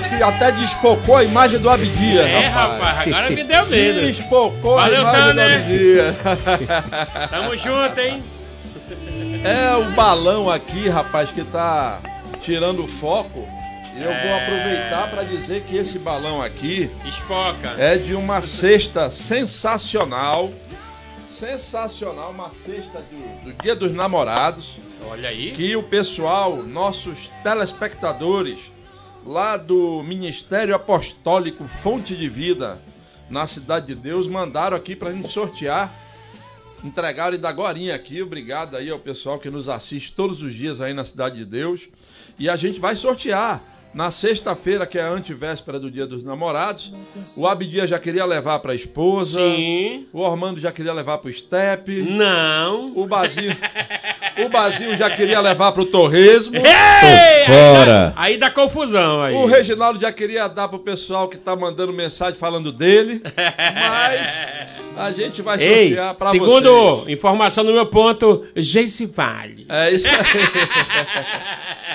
forte que até desfocou a imagem do Abdias. É, rapaz, agora me deu medo. Desfocou Valeu, a imagem Tanner. do Abdias. Tamo junto, hein? É o balão aqui, rapaz, que tá tirando o foco. E eu vou É. aproveitar para dizer que esse balão aqui Espoca. é de uma cesta sensacional. Sensacional, uma cesta do, do Dia dos Namorados. Olha aí. Que o pessoal, nossos telespectadores, lá do Ministério Apostólico Fonte de Vida, na Cidade de Deus, mandaram aqui pra gente sortear. Entregaram e da gorinha aqui. Obrigado aí ao pessoal que nos assiste todos os dias aí na Cidade de Deus. E a gente vai sortear na sexta-feira, que é a antivéspera do Dia dos Namorados. O Abdias já queria levar pra esposa. Sim. O Ormando já queria levar pro Step. Não. O Basil, o Basil já queria levar pro torresmo. Ei! Aí fora. dá, aí dá confusão aí. O Reginaldo já queria dar pro pessoal que tá mandando mensagem falando dele. Mas a gente vai sortear pra segundo vocês. informação no meu ponto, Jace Vale. É isso aí.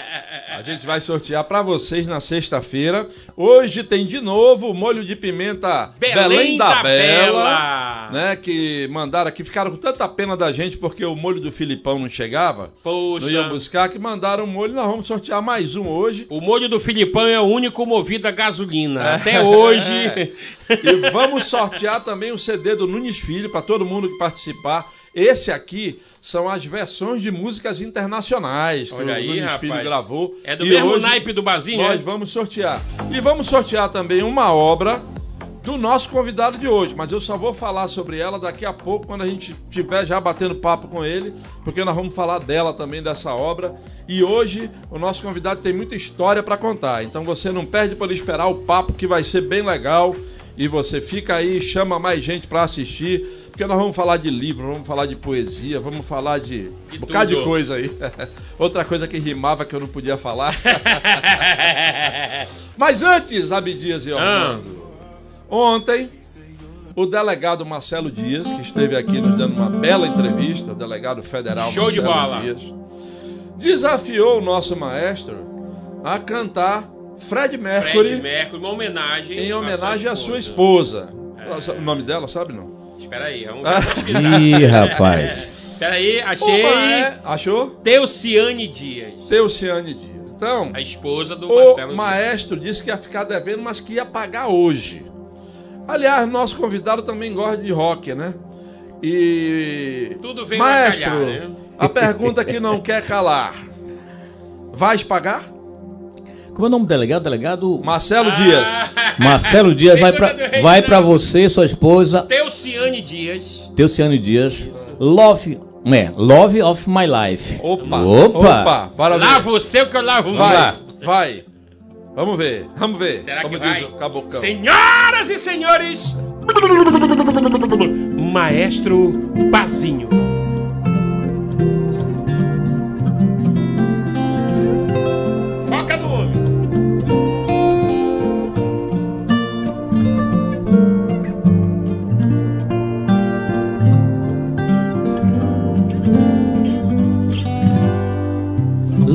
A gente vai sortear pra vocês na sexta-feira. Hoje tem de novo o molho de pimenta Belém da, da Bela, Bela. né? Que mandaram aqui, ficaram com tanta pena da gente porque o molho do Filipão não chegava. Poxa. Não iam buscar, que mandaram o molho. Nós vamos sortear mais um hoje. O molho do Filipão é o único movido a gasolina. É. Até hoje. E vamos sortear também o CD do Nunes Filho para todo mundo que participar. Esse aqui são as versões de músicas internacionais que Olha o aí, Nunes rapaz. Filho gravou. É do E mesmo naipe do Bazinho, Nós é? vamos sortear. E vamos sortear também uma obra do nosso convidado de hoje, mas eu só vou falar sobre ela daqui a pouco, quando a gente estiver já batendo papo com ele, porque nós vamos falar dela também, dessa obra. E hoje o nosso convidado tem muita história para contar, então você não perde por esperar o papo que vai ser bem legal. E você fica aí, chama mais gente para assistir, porque nós vamos falar de livro, vamos falar de poesia, vamos falar de, De um bocado de coisa aí. Outra coisa que rimava que eu não podia falar. Mas antes, Abdias e Orlando, ontem o delegado Marcelo Dias, que esteve aqui nos dando uma bela entrevista, delegado federal Show de Marcelo bola. Dias, desafiou o nosso maestro a cantar Fred Mercury Fred Mercury, uma homenagem. em homenagem à sua esposa. É. O nome dela, sabe não? Espera aí, vamos Ah. pesquisar. Ih, rapaz. Espera aí, achei. Uma é, achou? Teuciane Dias. Teuciane Dias. Então, A esposa do o Marcelo maestro disse que ia ficar devendo, mas que ia pagar hoje. Aliás, nosso convidado também gosta de rock, né? E. Tudo vem Maestro, calhar, né? a pergunta que não quer calar: Vais pagar? Como é o nome do delegado? Delegado Marcelo Ah, Dias. Marcelo Dias vai Reginaldo. vai pra você, sua esposa, Teuciane Dias. Teuciane Dias. Love, é, Love of My Life. Opa! Opa! Opa! Ver. Lá você o que eu lavo Vai, lá. vai. Vamos ver, vamos ver. Será Como que vai? Cabocão. Senhoras e senhores, Maestro Bazinho.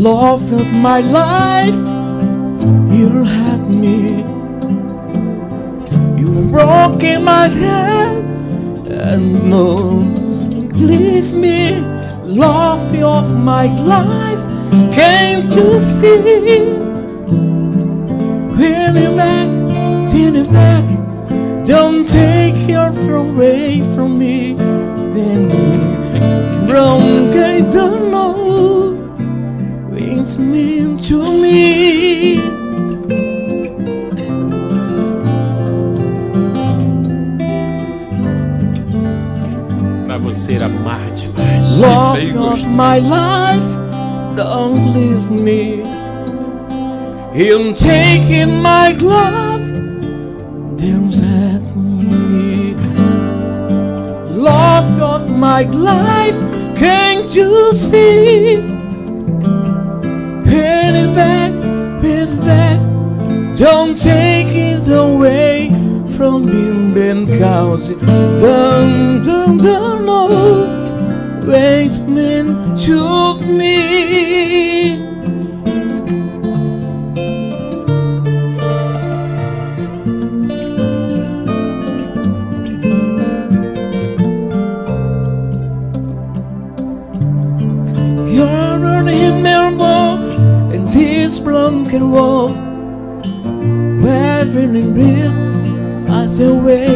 Love of my life, you had me. You broke in my head and no, leave me. Love of my life, can't you see? Winning back, winning back, don't take your from away from me. Then wrong, know brings me to me. Pra você amar demais. Love of my life, don't leave me. In taking my glove, don't set me. Love of my life, can't you see? been. Don't take it away from me, Ben Cause dun dun dun no wait man shoot me wall where dreaming blue passed away.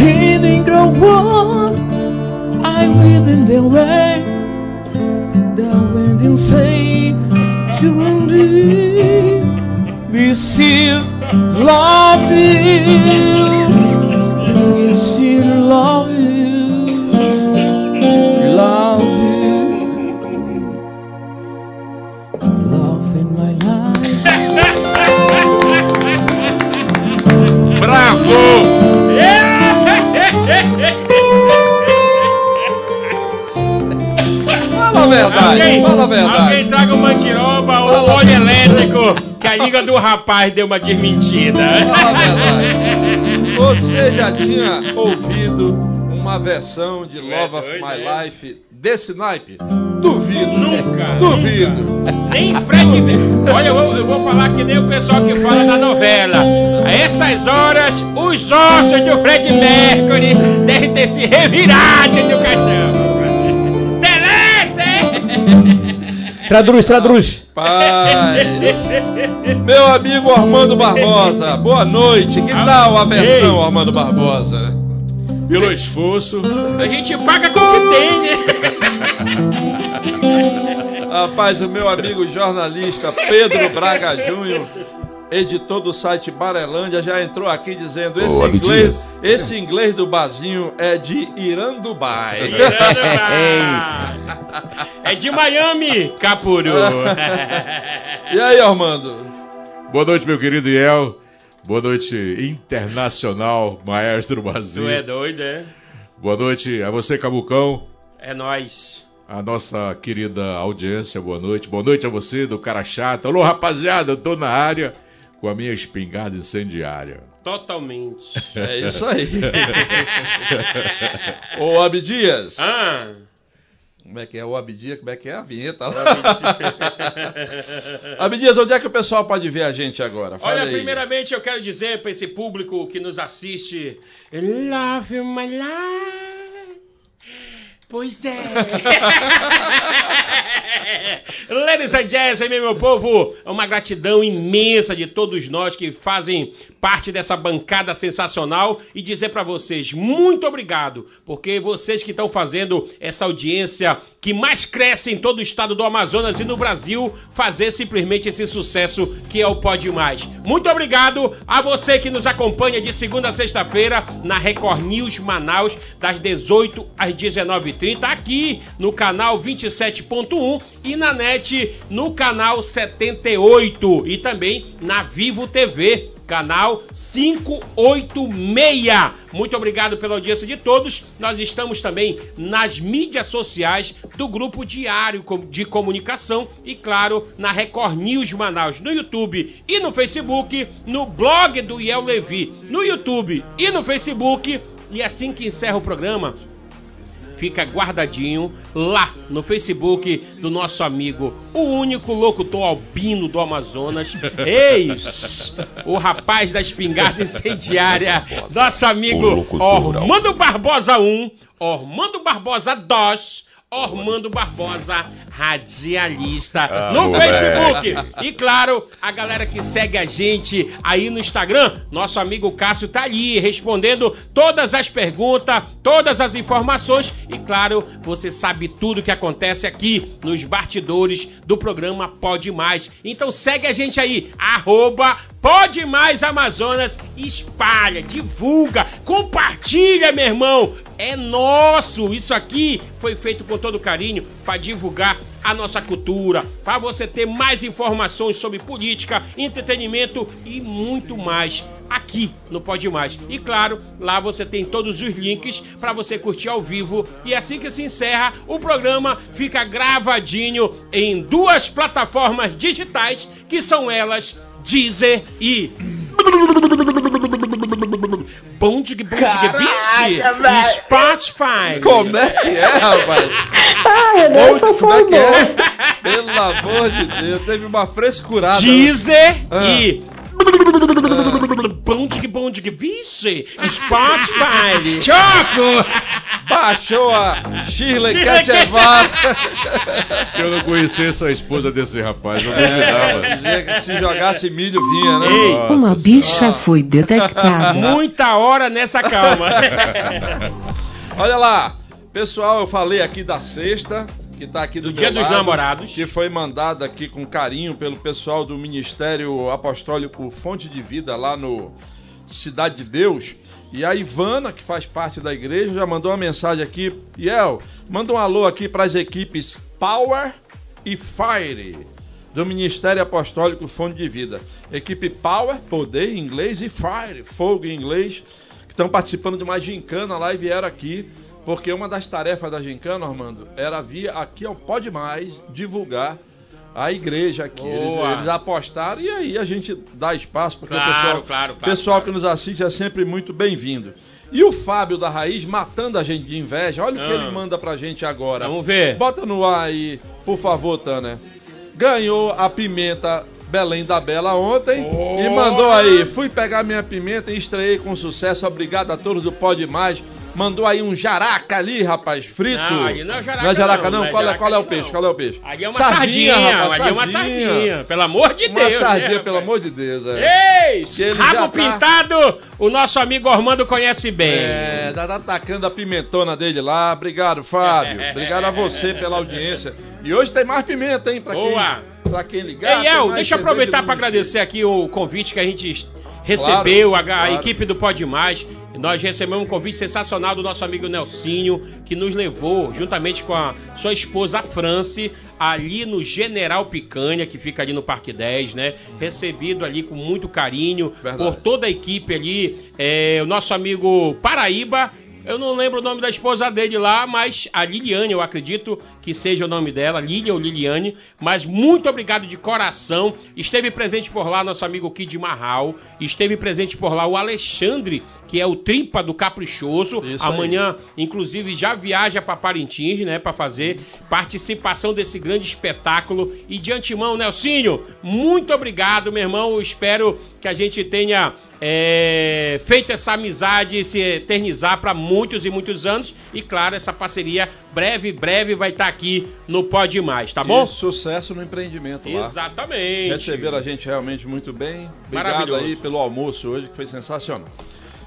Hitting the wall, I'm within the way. The wind will say, You won't do. Still love you. We love you. Verdade, Alguém, fala a alguém verdade. traga uma mandiroba ou óleo elétrico, que a língua do rapaz deu uma desmentida. Fala a verdade. Você já tinha ouvido uma versão de é Love of My é? Life desse naipe? Duvido. Nunca, Duvido. Nem Fred. Olha, eu vou, eu vou falar que nem o pessoal que fala da novela. A essas horas, os ossos do Fred Mercury devem ter se revirado do caixão. Traduz, traduz. Pai. Meu amigo Armando Barbosa, boa noite. Que tal a versão, Ei. Armando Barbosa? Pelo esforço. A gente paga com o que tem, né? Rapaz, o meu amigo jornalista Pedro Braga Júnior, editor do site Barelândia, já entrou aqui dizendo esse Ô, inglês, esse inglês do Bazinho é de Irandubai. É de Miami, Capuru. E aí, Armando? Boa noite, meu querido Iel. Boa noite, internacional, maestro Tu Bazinho. é doido, é? Boa noite a você, Cabucão, É nóis. a nossa querida audiência. Boa noite. Boa noite a você, do cara chato. Alô, rapaziada, eu tô na área com a minha espingarda incendiária. Totalmente. É isso aí. Ô, Abdias. Ah, Como é que é o Abdias? Como é que é a vinheta? Abdias, onde é que o pessoal pode ver a gente agora? Fala Olha, aí. primeiramente eu quero dizer para esse público que nos assiste, Love my life. Pois é. Ladies and gentlemen, meu povo, é uma gratidão imensa de todos nós que fazem parte dessa bancada sensacional e dizer para vocês muito obrigado, porque vocês que estão fazendo essa audiência que mais cresce em todo o estado do Amazonas e no Brasil fazer simplesmente esse sucesso que é o Pode Mais. Muito obrigado a você que nos acompanha de segunda a sexta-feira na Record News Manaus, das 18 às 19h30, aqui no canal 27.1 e na net no canal 78 e também na Vivo TV. Canal 586. Muito obrigado pela audiência de todos. Nós estamos também nas mídias sociais do Grupo Diário de Comunicação e, claro, na Record News Manaus, no YouTube e no Facebook, no blog do Iel Levi, no YouTube e no Facebook. E assim que encerra o programa, fica guardadinho lá no Facebook do nosso amigo, o único locutor albino do Amazonas, eis o rapaz da espingarda incendiária, nosso amigo Ormando Barbosa 1, Ormando Barbosa 2, Ormando Barbosa, radialista, Ah, no moleque. Facebook. E claro, a galera que segue a gente aí no Instagram, nosso amigo Cássio tá ali respondendo todas as perguntas, todas as informações e claro, você sabe tudo que acontece aqui nos bastidores do programa Pode Mais. Então segue a gente aí, arroba Pode Mais Amazonas, espalha, divulga, compartilha, meu irmão. É nosso, isso aqui foi feito com todo carinho para divulgar a nossa cultura, para você ter mais informações sobre política, entretenimento e muito mais aqui no Pode Mais. E claro, lá você tem todos os links para você curtir ao vivo. E assim que se encerra, o programa fica gravadinho em duas plataformas digitais, que são elas Deezer e Bond Bond velho. Spotify. Como é que é, rapaz? Ah, Renato, Como foi é que é? Pelo amor de Deus, teve uma frescurada. Deezer Ah. e Bond Bond Biche Spotify. Choco! Baixou a Shirley Ketchevar. Se eu não conhecesse a esposa desse rapaz, eu duvidava. Se jogasse milho, vinha, né? Ei. Nossa Uma bicha foi detectada. Muita hora nessa calma. Olha lá, pessoal, eu falei aqui da sexta, que tá aqui do, Do Dia dos lado, Namorados. que foi mandada aqui com carinho pelo pessoal do Ministério Apostólico Fonte de Vida lá no Cidade de Deus. E a Ivana, que faz parte da igreja, já mandou uma mensagem aqui. Iel, manda um alô aqui para as equipes Power e Fire do Ministério Apostólico Fonte de Vida. Equipe Power, poder em inglês, e Fire, fogo em inglês, que estão participando de uma gincana lá e vieram aqui, porque uma das tarefas da gincana, Armando, era vir aqui ao Pode Mais divulgar a igreja aqui. Eles, eles apostaram e aí a gente dá espaço, porque Claro, o pessoal, claro, claro, pessoal que nos assiste é sempre muito bem-vindo. E o Fábio da Raiz matando a gente de inveja, olha o que Ah. ele manda pra gente agora. Vamos ver. Bota no ar aí, por favor, Tânia. Ganhou a pimenta Belém da Bela ontem Boa. e mandou aí. Fui pegar minha pimenta e estreiei com sucesso. Obrigado a todos do Pode Mais. Mandou aí um jaraca ali, rapaz, frito. Não, aí não é jaraca Não é jaraca, não, não? não é qual, é, jaraca qual é o não. peixe? Qual é o peixe? Ali é uma sardinha, rapaz, ali é uma sardinha. Pelo amor de Uma Deus. sardinha, né, pelo amor de Deus. É. Ei, rabo tá- pintado, o nosso amigo Ormando conhece bem. É, já tá atacando a pimentona dele lá. Obrigado, Fábio. Obrigado a você pela audiência. E hoje tem mais pimenta, hein? Pra Boa. quem, pra quem ligar. Ei, El, deixa eu aproveitar para agradecer aqui o convite que a gente recebeu, a, a claro. equipe do Pode Mais. Nós recebemos um convite sensacional do nosso amigo Nelsinho, que nos levou, juntamente com a sua esposa, a France, ali no General Picanha, que fica ali no Parque 10, né? Recebido ali com muito carinho Verdade. por toda a equipe ali. É, o nosso amigo Paraíba. Eu não lembro o nome da esposa dele lá, mas a Liliane, eu acredito que seja o nome dela, Lilian ou Liliane. Mas muito obrigado de coração. Esteve presente por lá nosso amigo Kid Marral. Esteve presente por lá o Alexandre, que é o tripa do Caprichoso. Isso aí. Amanhã, inclusive, já viaja para Parintins, né, para fazer participação desse grande espetáculo. E de antemão, Nelsinho, muito obrigado, meu irmão. Eu espero que a gente tenha é, feito essa amizade se eternizar para muitos e muitos anos. E claro, essa parceria breve, breve vai estar aqui no Pode Mais, tá bom? E sucesso no empreendimento lá. Exatamente. Receberam a gente realmente muito bem. Obrigado aí pelo almoço hoje, que foi sensacional.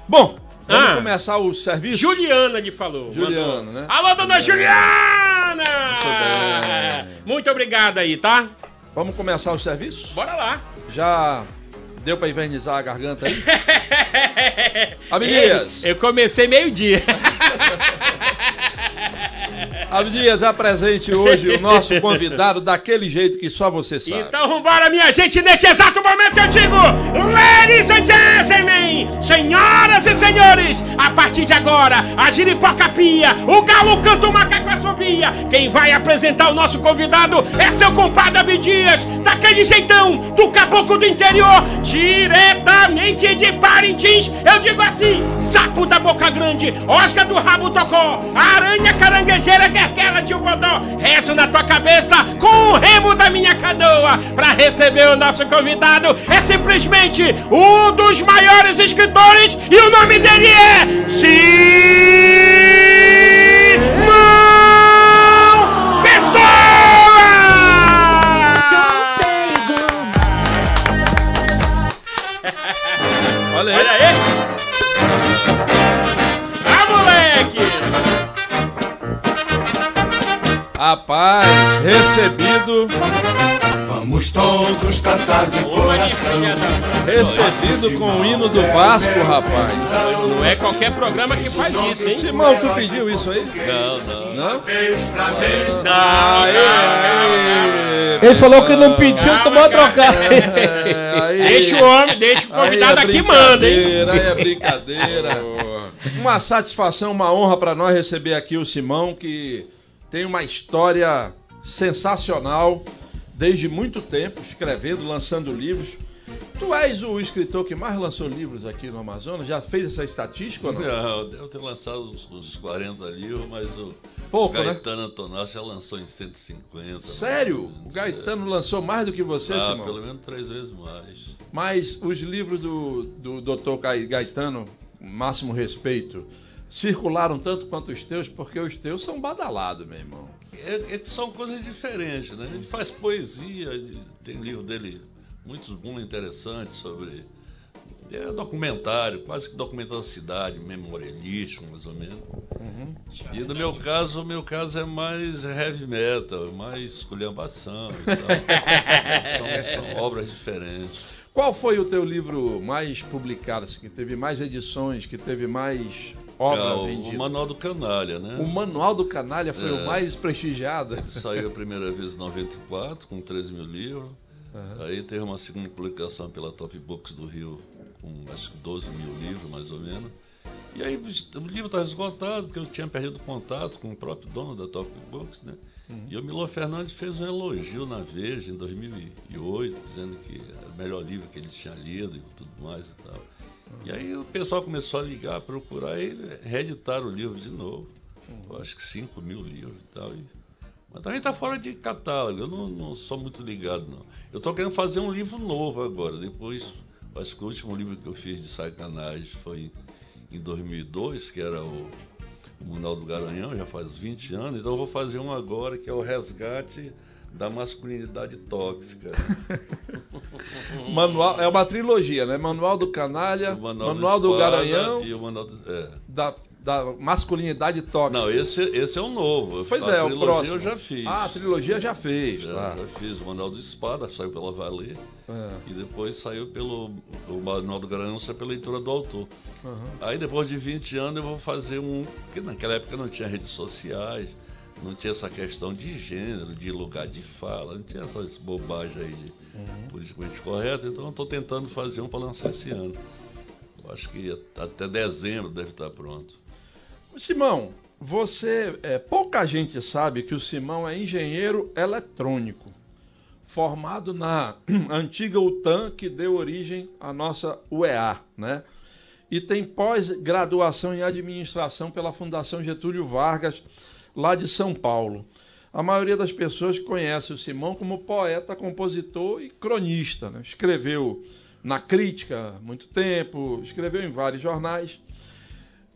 Bom, vamos Ah. começar o serviço? Juliana lhe falou. Juliana, mandou. né? Alô, dona Juliana! bem. Muito obrigado aí, tá? Vamos começar o serviço? Bora lá. Já deu pra invernizar a garganta aí? Abdias. Eu comecei meio-dia. Abdias, apresente hoje o nosso convidado daquele jeito que só você sabe. Então vambora, minha gente, neste exato momento eu digo Ladies and gentlemen, senhoras e senhores A partir de agora, a giripoca pia O galo canta, o macaco assobia Quem vai apresentar o nosso convidado É seu compadre Abdias Daquele jeitão, do caboclo do interior Diretamente de Parintins Eu digo assim, sapo da boca grande Oscar do rabo tocó Aranha caranguejeira, querquela de um bodó Rezo na tua cabeça com o remo da minha canoa Pra receber o nosso convidado É simplesmente um dos maiores escritores E o nome dele é Simão Pessoa! Olha aí. Olha aí! Rapaz, recebido Vamos todos cantar de coração. Recebido com o hino do Vasco, rapaz. Não é qualquer programa que faz isso, hein? Simão, tu pediu isso aí? Não, não. Não? Aê. Ele falou que não pediu, tomou trocar. Deixa o homem, deixa o convidado é aqui manda, hein? brincadeira, Aí é brincadeira. Uma satisfação, uma honra para nós receber aqui o Simão, que tem uma história sensacional desde muito tempo, escrevendo, lançando livros. Tu és o escritor que mais lançou livros aqui no Amazonas? Já fez essa estatística ou não? Não, devo ter lançado uns, uns 40 livros, mas o Pouco, né? Gaetano Antonassi já lançou em 150. Sério? ou O Gaetano lançou mais do que você, é. Ah, Simão? pelo menos três vezes mais. Mas os livros do, do Dr. Gaetano, máximo respeito, circularam tanto quanto os teus, porque os teus são badalados, meu irmão. É, é são coisas diferentes, né? Ele faz poesia, tem livro dele, muitos muito interessantes sobre. É documentário, quase que documentando a cidade, memorialístico, mais ou menos. E no meu caso, o meu caso é mais heavy metal, mais esculhambação e tal. são, são obras diferentes. Qual foi o teu livro mais publicado, assim, que teve mais edições, que teve mais obra Ah, o, vendida? o Manual do Canalha, né? O Manual do Canalha foi o É. mais prestigiado. Saiu a primeira vez em 94, com 13 mil livros. Aham. Aí teve uma segunda publicação pela Top Books do Rio, com acho que 12 mil livros, mais ou menos. E aí o livro estava esgotado, porque eu tinha perdido contato com o próprio dono da Top Books, né? E o Milor Fernandes fez um elogio na Veja em 2008, dizendo que era o melhor livro que ele tinha lido e tudo mais e tal. E aí o pessoal começou a ligar, procurar e reeditar o livro de novo. Acho que 5 mil livros e tal. E mas também está fora de catálogo, eu não, não sou muito ligado não. Eu estou querendo fazer um livro novo agora, depois, acho que o último livro que eu fiz de sacanagem foi em 2002, que era o, Manual do Garanhão, já faz 20 anos, então eu vou fazer um agora que é o resgate da masculinidade tóxica. Manual, é uma trilogia, né? Manual do Canalha, O Manual, do, Espada Garanhão, e o Manual do, é. da, da masculinidade tóxica. Não, esse, esse é o novo. Pois a é, o próximo. eu já fiz. Ah, a trilogia já fez, já, tá. já fiz o Manual do Espada, saiu pela Valer. É, E depois saiu pelo. O Manual do Garanhão saiu pela leitura do autor. aham. Aí depois de 20 anos eu vou fazer um. Porque naquela época não tinha redes sociais, não tinha essa questão de gênero, de lugar de fala, não tinha essas bobagens aí de politicamente correto, então eu estou tentando fazer um para lançar esse ano. Eu acho que até dezembro deve estar pronto. Simão, você. é, pouca gente sabe que o Simão é engenheiro eletrônico, formado na antiga UTAN, que deu origem à nossa UEA, né? E tem pós-graduação em administração pela Fundação Getúlio Vargas, lá de São Paulo. A maioria das pessoas conhece o Simão como poeta, compositor e cronista. Né? Escreveu na crítica há muito tempo, escreveu em vários jornais.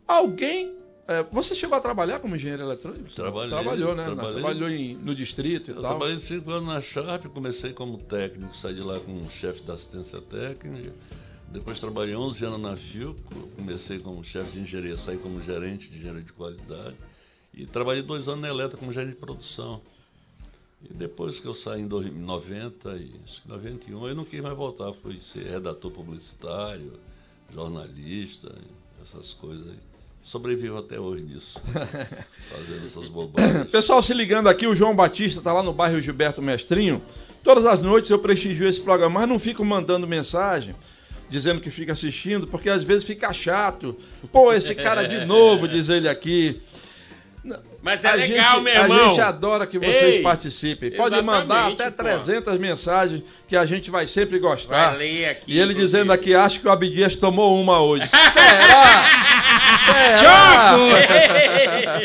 Alguém. é, você chegou a trabalhar como engenheiro eletrônico? Trabalhei, Trabalhou, né? trabalhei. Trabalhou em- no distrito e Eu tal. trabalhei cinco anos na Sharp, comecei como técnico, saí de lá como chefe da assistência técnica. Depois trabalhei 11 anos na Filco, comecei como chefe de engenharia, saí como gerente de engenharia de qualidade. E trabalhei dois anos na Eletra como gerente de produção. E depois que eu saí em 90 e acho que 91, eu não quis mais voltar, fui ser redator publicitário, jornalista, essas coisas aí. Sobrevivo até hoje nisso, fazendo essas bobagens. Pessoal, se ligando aqui, o João Batista está lá no bairro Gilberto Mestrinho. Todas as noites eu prestigio esse programa, mas não fico mandando mensagem dizendo que fica assistindo, porque às vezes fica chato. Pô, esse cara de novo, diz ele aqui. Mas é a legal, gente, meu irmão. A gente adora que vocês Ei, participem. Pode mandar até pô. 300 mensagens que a gente vai sempre gostar. Vai ler aqui, e ele inclusive. dizendo aqui, acho que o Abdias tomou uma hoje. Será? Será?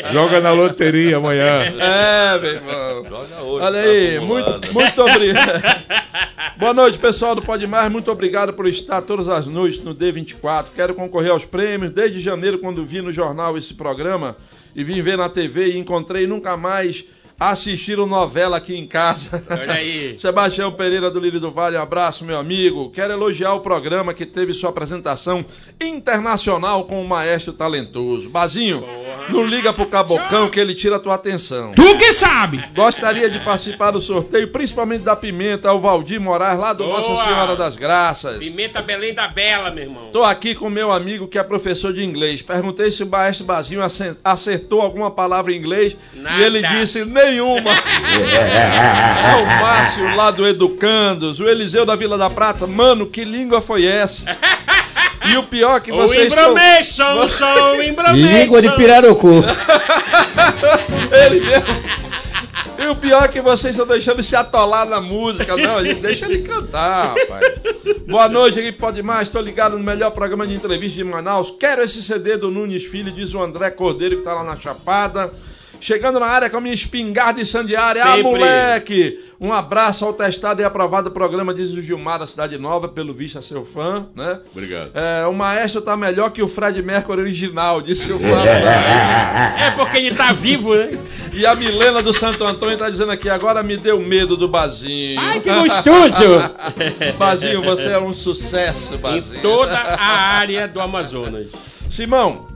Joga na loteria amanhã. É, meu irmão. Joga hoje, Olha tá aí, muito, muito obrigado. Boa noite, pessoal do Pode Mais. Muito obrigado por estar todas as noites no D24. Quero concorrer aos prêmios. Desde janeiro, quando vi no jornal esse programa e vim ver na TV e encontrei nunca mais assistiram novela aqui em casa. Olha aí. Sebastião Pereira do Lírio do Vale, um abraço, meu amigo. Quero elogiar o programa que teve sua apresentação internacional com um maestro talentoso. Bazinho, não liga pro cabocão que ele tira a tua atenção. Tu que sabe! Gostaria de participar do sorteio, principalmente da pimenta, o Valdir Moraes, lá do Boa! Nossa Senhora das Graças. Pimenta Belém da Bela, meu irmão. Tô aqui com meu amigo que é professor de inglês. Perguntei se o maestro Bazinho acertou alguma palavra em inglês Nada. e ele disse nenhuma. é o Márcio lá do Educandos, o Eliseu da Vila da Prata. Mano, que língua foi essa? E o pior é que O vocês estão... Imbromation, sou o Imbromation. Língua de pirarucu. Ele mesmo. E o pior é que vocês estão deixando se atolar na música. Não, a gente deixa ele cantar, rapaz. Boa noite, equipe Pode Mais. Estou ligado no melhor programa de entrevista de Manaus. Quero esse CD do Nunes Filho, diz o André Cordeiro, que tá lá na Chapada. Chegando na área com a minha espingarda incendiária. Ah, Sempre. moleque! Um abraço ao testado e aprovado programa, diz o Gilmar da Cidade Nova, pelo visto é seu fã, né? Obrigado. É, o maestro tá melhor que o Fred Mercury original, disse o Flávio. É porque ele tá vivo, né? E a Milena do Santo Antônio tá dizendo aqui, agora me deu medo do Bazinho. Ai, que gostoso! Bazinho, você é um sucesso, Em Bazinho. toda a área do Amazonas. Simão,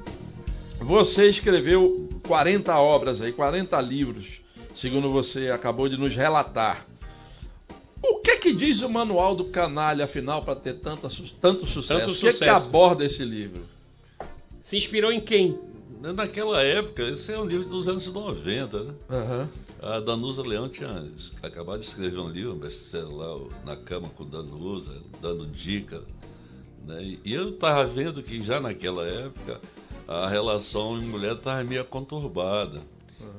você escreveu 40 obras aí, 40 livros, segundo você acabou de nos relatar. O que que diz o manual do canalha, afinal, para ter tanta su- tanto sucesso? Tanto o que, que sucesso. aborda esse livro? Se inspirou em quem? Naquela época, esse é um livro dos anos 90, né? Aham. A Danusa Leão tinha acabado de escrever um livro, um best-seller lá, Na Cama com Danusa, dando dica. Né? E- E eu estava vendo que já naquela época a relação mulher estava meio conturbada.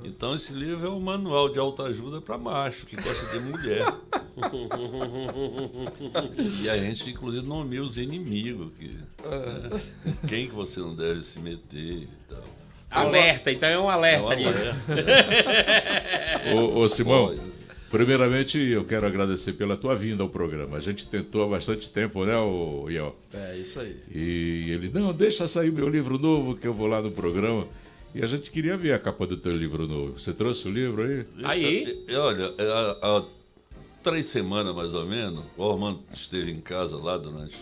Então esse livro é um manual de autoajuda para macho que gosta de mulher. e a gente inclusive nomeia os inimigos, que, né? quem que você não deve se meter e tal. Alerta, então é um É um alerta ali. alerta. Ô, ô, Simão, primeiramente eu quero agradecer pela tua vinda ao programa. A gente tentou há bastante tempo, né, o Iel? É isso aí. E ele, não, deixa sair meu livro novo que eu vou lá no programa. E a gente queria ver a capa do teu livro novo. Você trouxe o livro aí? Aí? Olha, é, há, três semanas mais ou menos, o Armando esteve em casa lá durante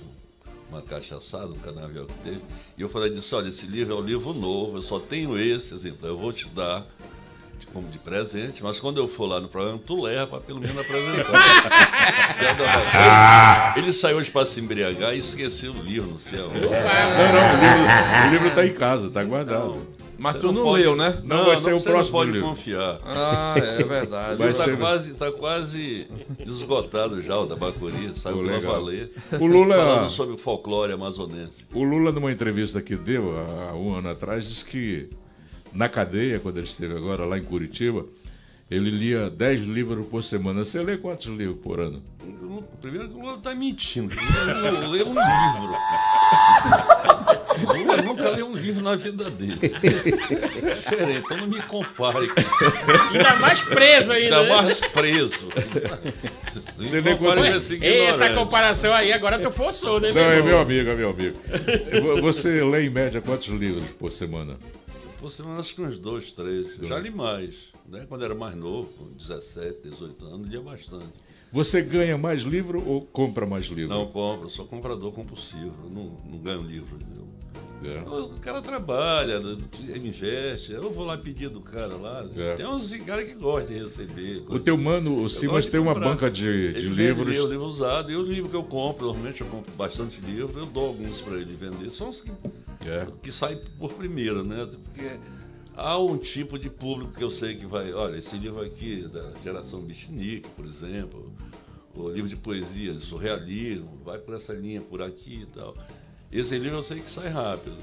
uma cachaçada, um canavial que teve, e eu falei disso, olha, esse livro é um livro novo, eu só tenho esse, então eu vou te dar como de presente, mas quando eu for lá no programa, tu leva para pelo menos apresentar. Bacana. Ele saiu hoje para se embriagar e esqueceu o livro, não sei aonde. Não, não, o livro, o livro tá em casa, tá guardado. Mas Você tu não, pode- leu, né? Não, vai ser o você próximo não pode livro. confiar. Ah, é verdade. Vai Está ser- quase, tá quase esgotado já o da Bacuri, saiu Pô, pra valer. O Lula- Falando sobre o folclore amazonense. O Lula, numa entrevista que deu há um ano atrás, disse que na cadeia, quando ele esteve agora lá em Curitiba, ele lia 10 livros por semana. Você lê quantos livros por ano? Primeiro que o Lula está mentindo. Ele não leu um livro. O Lula nunca leu um livro na vida dele. Diferente, então não me compare. Ainda mais preso ainda. Ainda né? mais preso. Você lê compare quanto- com esse Ei, essa comparação aí agora tu forçou, né, Não, é irmão? meu amigo, é meu amigo. Você lê em média quantos livros por semana? Semana acho que uns dois, três. Já li mais. Né? Quando era mais novo, com 17, 18 anos, lia bastante. Você ganha mais livro ou compra mais livro? Não compro, sou comprador compulsivo. Eu não, não ganho livro. entendeu? É. O cara trabalha, ele investe. Eu vou lá pedir do cara lá. É. Tem uns caras que gostam de receber. O teu mano, o Eu Simas, tem uma banca de, de Ele livros. livro, livro usado. E os livros que eu compro, normalmente eu compro bastante livro, eu dou alguns para ele vender. São os que, É. que saem por primeiro, né? Porque há um tipo de público que eu sei que vai. Olha, esse livro aqui, da geração Bichinique, por exemplo, o livro de poesia, surrealismo, vai por essa linha por aqui e tal. Esse livro eu sei que sai rápido.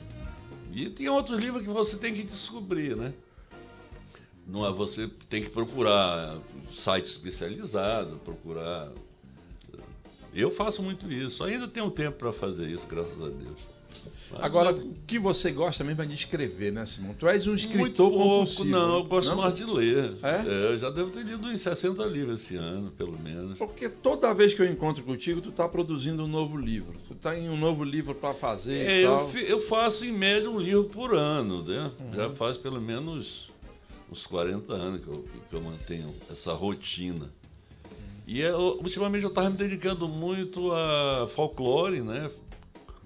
E tem outros livros que você tem que descobrir, né? Não é, você tem que procurar site especializado, procurar. Eu faço muito isso. Ainda tenho tempo para fazer isso, graças a Deus. Agora, o que você gosta mesmo é de escrever, né, Simão? Tu és um muito escritor pouco, compulsivo. não, eu gosto não? mais de ler. É? eu já devo ter lido uns 60 livros esse ano, pelo menos. Porque toda vez que eu encontro contigo, tu tá produzindo um novo livro. Tu tá em um novo livro para fazer É, e eu, tal. fi- eu faço em média um livro por ano, né? Uhum. Já faz pelo menos uns 40 anos que eu, que eu mantenho essa rotina. E eu, ultimamente eu estava me dedicando muito a folclore, né?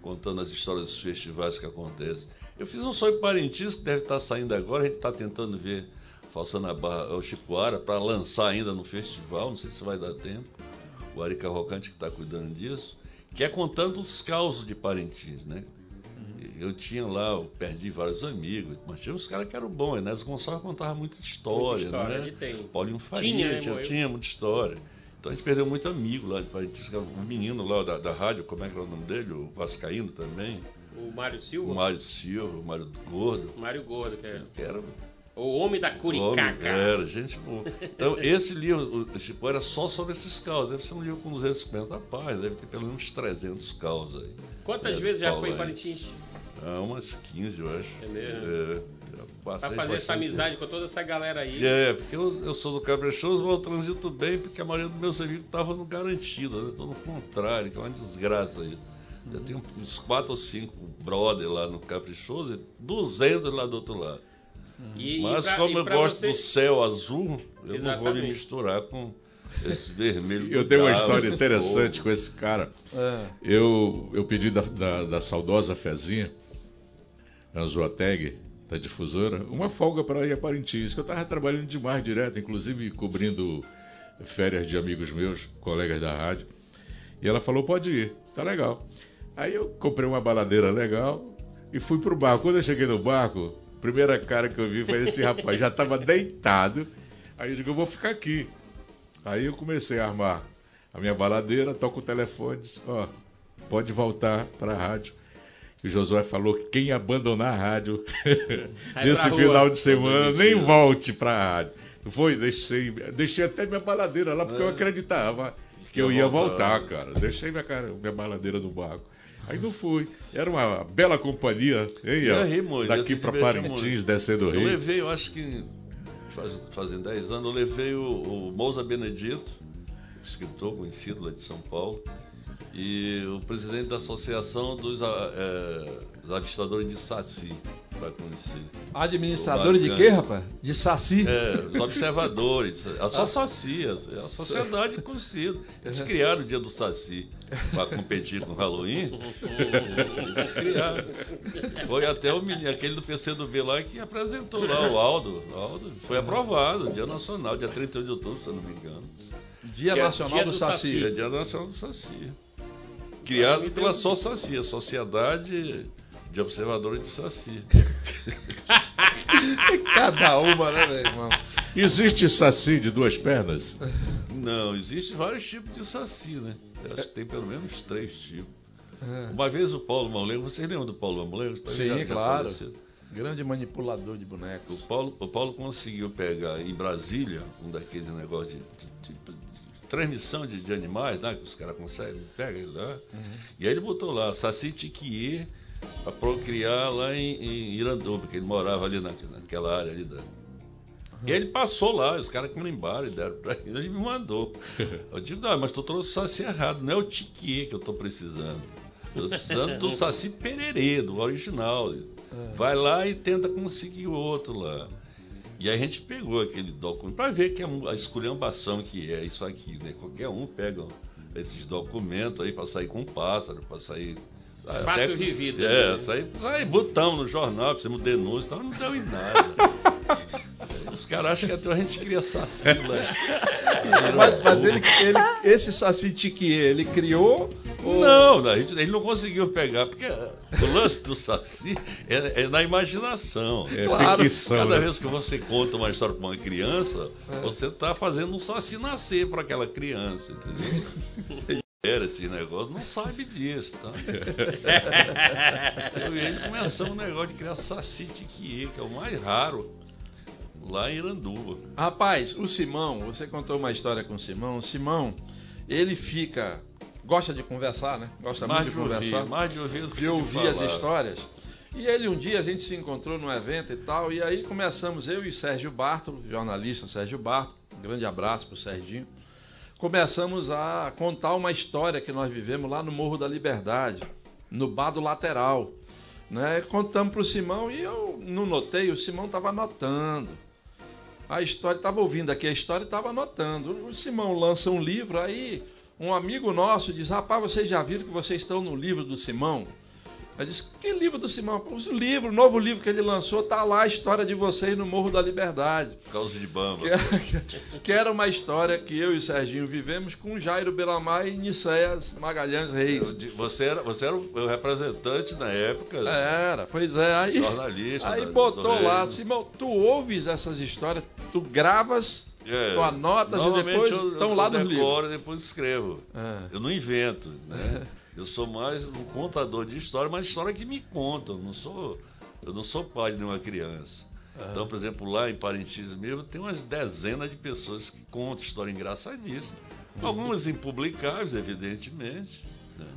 Contando as histórias dos festivais que acontecem. Eu fiz um sonho Parintins que deve estar saindo agora, a gente está tentando ver Falsando a Barra, o Chicoara, para lançar ainda no festival, não sei se vai dar tempo. O Ari Cavalcante que está cuidando disso, que é contando os causos de Parintins, né? Eu tinha lá, eu perdi vários amigos, mas tinha uns caras que eram bons. Inés Gonçalves contava muita história, Muita história, né? Paulinho Faria Tinha, né, tinha, morreu. tinha muita história. Então a gente perdeu muito amigo lá que era Um menino lá da, da rádio, como é que era o nome dele? O Vascaíno também. O Mário O Silva? Mário Silva, o Mário Gordo. Mário Gordo, que é Que era o homem da Curicaca. era, gente boa. Então, esse livro, o Chico, era só sobre esses caos. Deve ser um livro com 250 páginas, deve ter pelo menos 300 caos aí. Quantas É, vezes já foi em. Parintins? Ah, umas 15, eu acho. É mesmo? É, Pra fazer essa amizade com toda essa galera aí. tempo. É, porque eu, eu sou do Caprichoso, mas eu transito bem, porque a maioria dos meus amigos estavam no garantido, né? Tô no contrário, que é uma desgraça aí. Já tem uns 4 ou 5 brother lá no Caprichoso e 200 lá do outro lado. E, Mas e pra- como eu gosto você- do céu azul, eu não vou me Exatamente. misturar com esse vermelho. Eu tenho uma história interessante com esse cara. É. Eu, eu pedi da, da, da saudosa Fezinha, Anzoateg, da difusora, uma folga para ir a Parintins, que eu estava trabalhando demais direto, inclusive cobrindo férias de amigos meus, colegas da rádio. E ela falou: pode ir, tá legal. Aí eu comprei uma baladeira legal e fui pro barco. Quando eu cheguei no barco, a primeira cara que eu vi foi esse rapaz, já estava deitado. Aí eu digo: eu vou ficar aqui. Aí eu comecei a armar a minha baladeira, toco o telefone, ó, pode voltar para a rádio. E Josué falou que quem abandonar a rádio nesse rua. final de semana nem volte para a rádio. Não foi? Deixei, deixei até minha baladeira lá porque eu É. acreditava que eu ia voltar. cara. Deixei minha, minha baladeira no barco. Aí não fui. Era uma bela companhia, hein? Eu ó, ri muito, eu Daqui para Parintins, muito. descendo o Eu Rio. levei, eu acho que faz, fazem 10 anos, eu levei o, o Mousa Benedito, escritor conhecido lá de São Paulo, e o presidente da Associação dos, é, dos Avistadores de Saci, para conhecer. Administrador de quê, rapaz? De Saci? É, os observadores, a só Saci, a a sociedade conhecida. Eles criaram o dia do Saci para competir com o Halloween. Eles criaram. Foi até o menino, aquele do PCdoB lá que apresentou lá, o Aldo. O Aldo foi aprovado, Dia Nacional, dia 31 de outubro, se eu não me engano. Dia Que é Nacional dia do, do Saci. É Dia Nacional do Saci. Criado pela Só Saci, a Sociedade de Observadores de Saci. Cada uma, né, meu irmão? Existe saci de duas pernas? Não, existe vários tipos de saci, né? Eu acho que tem pelo menos três tipos. É. Uma vez o Paulo Mamulengo, vocês lembram do Paulo Mamulengo? Sim, Já- já claro. Grande manipulador de O bonecos. Paulo, o Paulo conseguiu pegar em Brasília um daqueles negócios de- de- de transmissão de, de animais, né? Que os caras conseguem, pega ele lá. E aí ele botou lá, Saci Tiquiê, para procriar lá em, em Iranduba, que ele morava ali na, naquela área ali da. E aí ele passou lá, os caras carimbaram e deram pra ele, ele me mandou. Eu digo, não, mas tu trouxe o Saci errado, não é o Tiquiê que eu tô precisando. Eu tô precisando do Saci Pererê, do original. Vai lá e tenta conseguir outro lá. E aí a gente pegou aquele documento para ver que é a esculhambação que é isso aqui, né? Qualquer um pega esses documentos aí para sair com um pássaro, para sair. Fato vivido, É, né? sair, aí botamos no jornal, fizemos denúncia, então não deu em nada. Os caras acham que até a gente cria saci lá. Mas, mas ele, ele, esse Saci Tiquiê, ele criou? ou- Não, a gente- ele não conseguiu pegar, porque o lance do Saci é, é na imaginação. É Claro. ficção, Cada né? vez que você conta uma história para uma criança, você está fazendo um Saci nascer para aquela criança, entendeu? Era esse negócio, não sabe disso, tá? Eu e ele começamos um negócio de criar Saci Tiquiê, que é o mais raro, lá em Iranduba. Rapaz, o Simão, você contou uma história com o Simão. O Simão, ele fica. Gosta de conversar, né? Gosta Mais muito de ouvir, conversar. mais de ouvir de ouvir as histórias. E ele um dia a gente se encontrou num evento e tal, e aí começamos eu e Sérgio Bartolo, jornalista Sérgio Bartolo, um grande abraço pro Serginho. Começamos a contar uma história que nós vivemos lá no Morro da Liberdade, no bar do lateral. Né? Contamos pro Simão e eu não notei, o Simão estava anotando. A história, estava ouvindo aqui a história estava anotando. O Simão lança um livro, aí um amigo nosso diz, rapaz, vocês já viram que vocês estão no livro do Simão? Eu disse, que livro do Simão? O livro, o novo livro que ele lançou, tá lá a história de vocês no Morro da Liberdade. Causa de bamba. Que, que era uma história que eu e o Serginho vivemos com Jairo Belamar e Nicéas Magalhães Reis. Você era, você era o representante na época, Era, pois é. Aí, jornalista. aí da- botou lá. Simão, tu ouves essas histórias, tu gravas, É, tu anotas e depois estão lá livros. e depois escrevo. É. Eu não invento, né? Eu sou mais um contador de história, mas história que me contam. Não sou, eu não sou pai de nenhuma criança. Então, por exemplo, lá em Parintins mesmo, tem umas dezenas de pessoas que contam história engraçadíssima. Uhum. Algumas impublicáveis, evidentemente. né?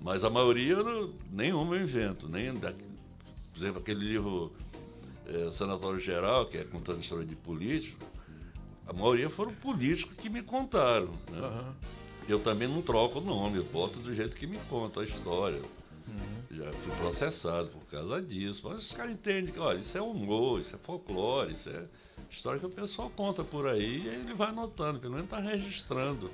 Mas a maioria, eu não- nenhuma eu invento. Nem da, por exemplo, aquele livro é, Sanatório Geral, que é contando história de político, a maioria foram políticos que me contaram. né? Aham. Eu também não troco o nome, eu boto do jeito que me conta a história. Já fui processado por causa disso. Mas os caras entendem que, olha, isso é humor, isso é folclore, isso é história que o pessoal conta por aí e ele vai anotando, pelo menos está registrando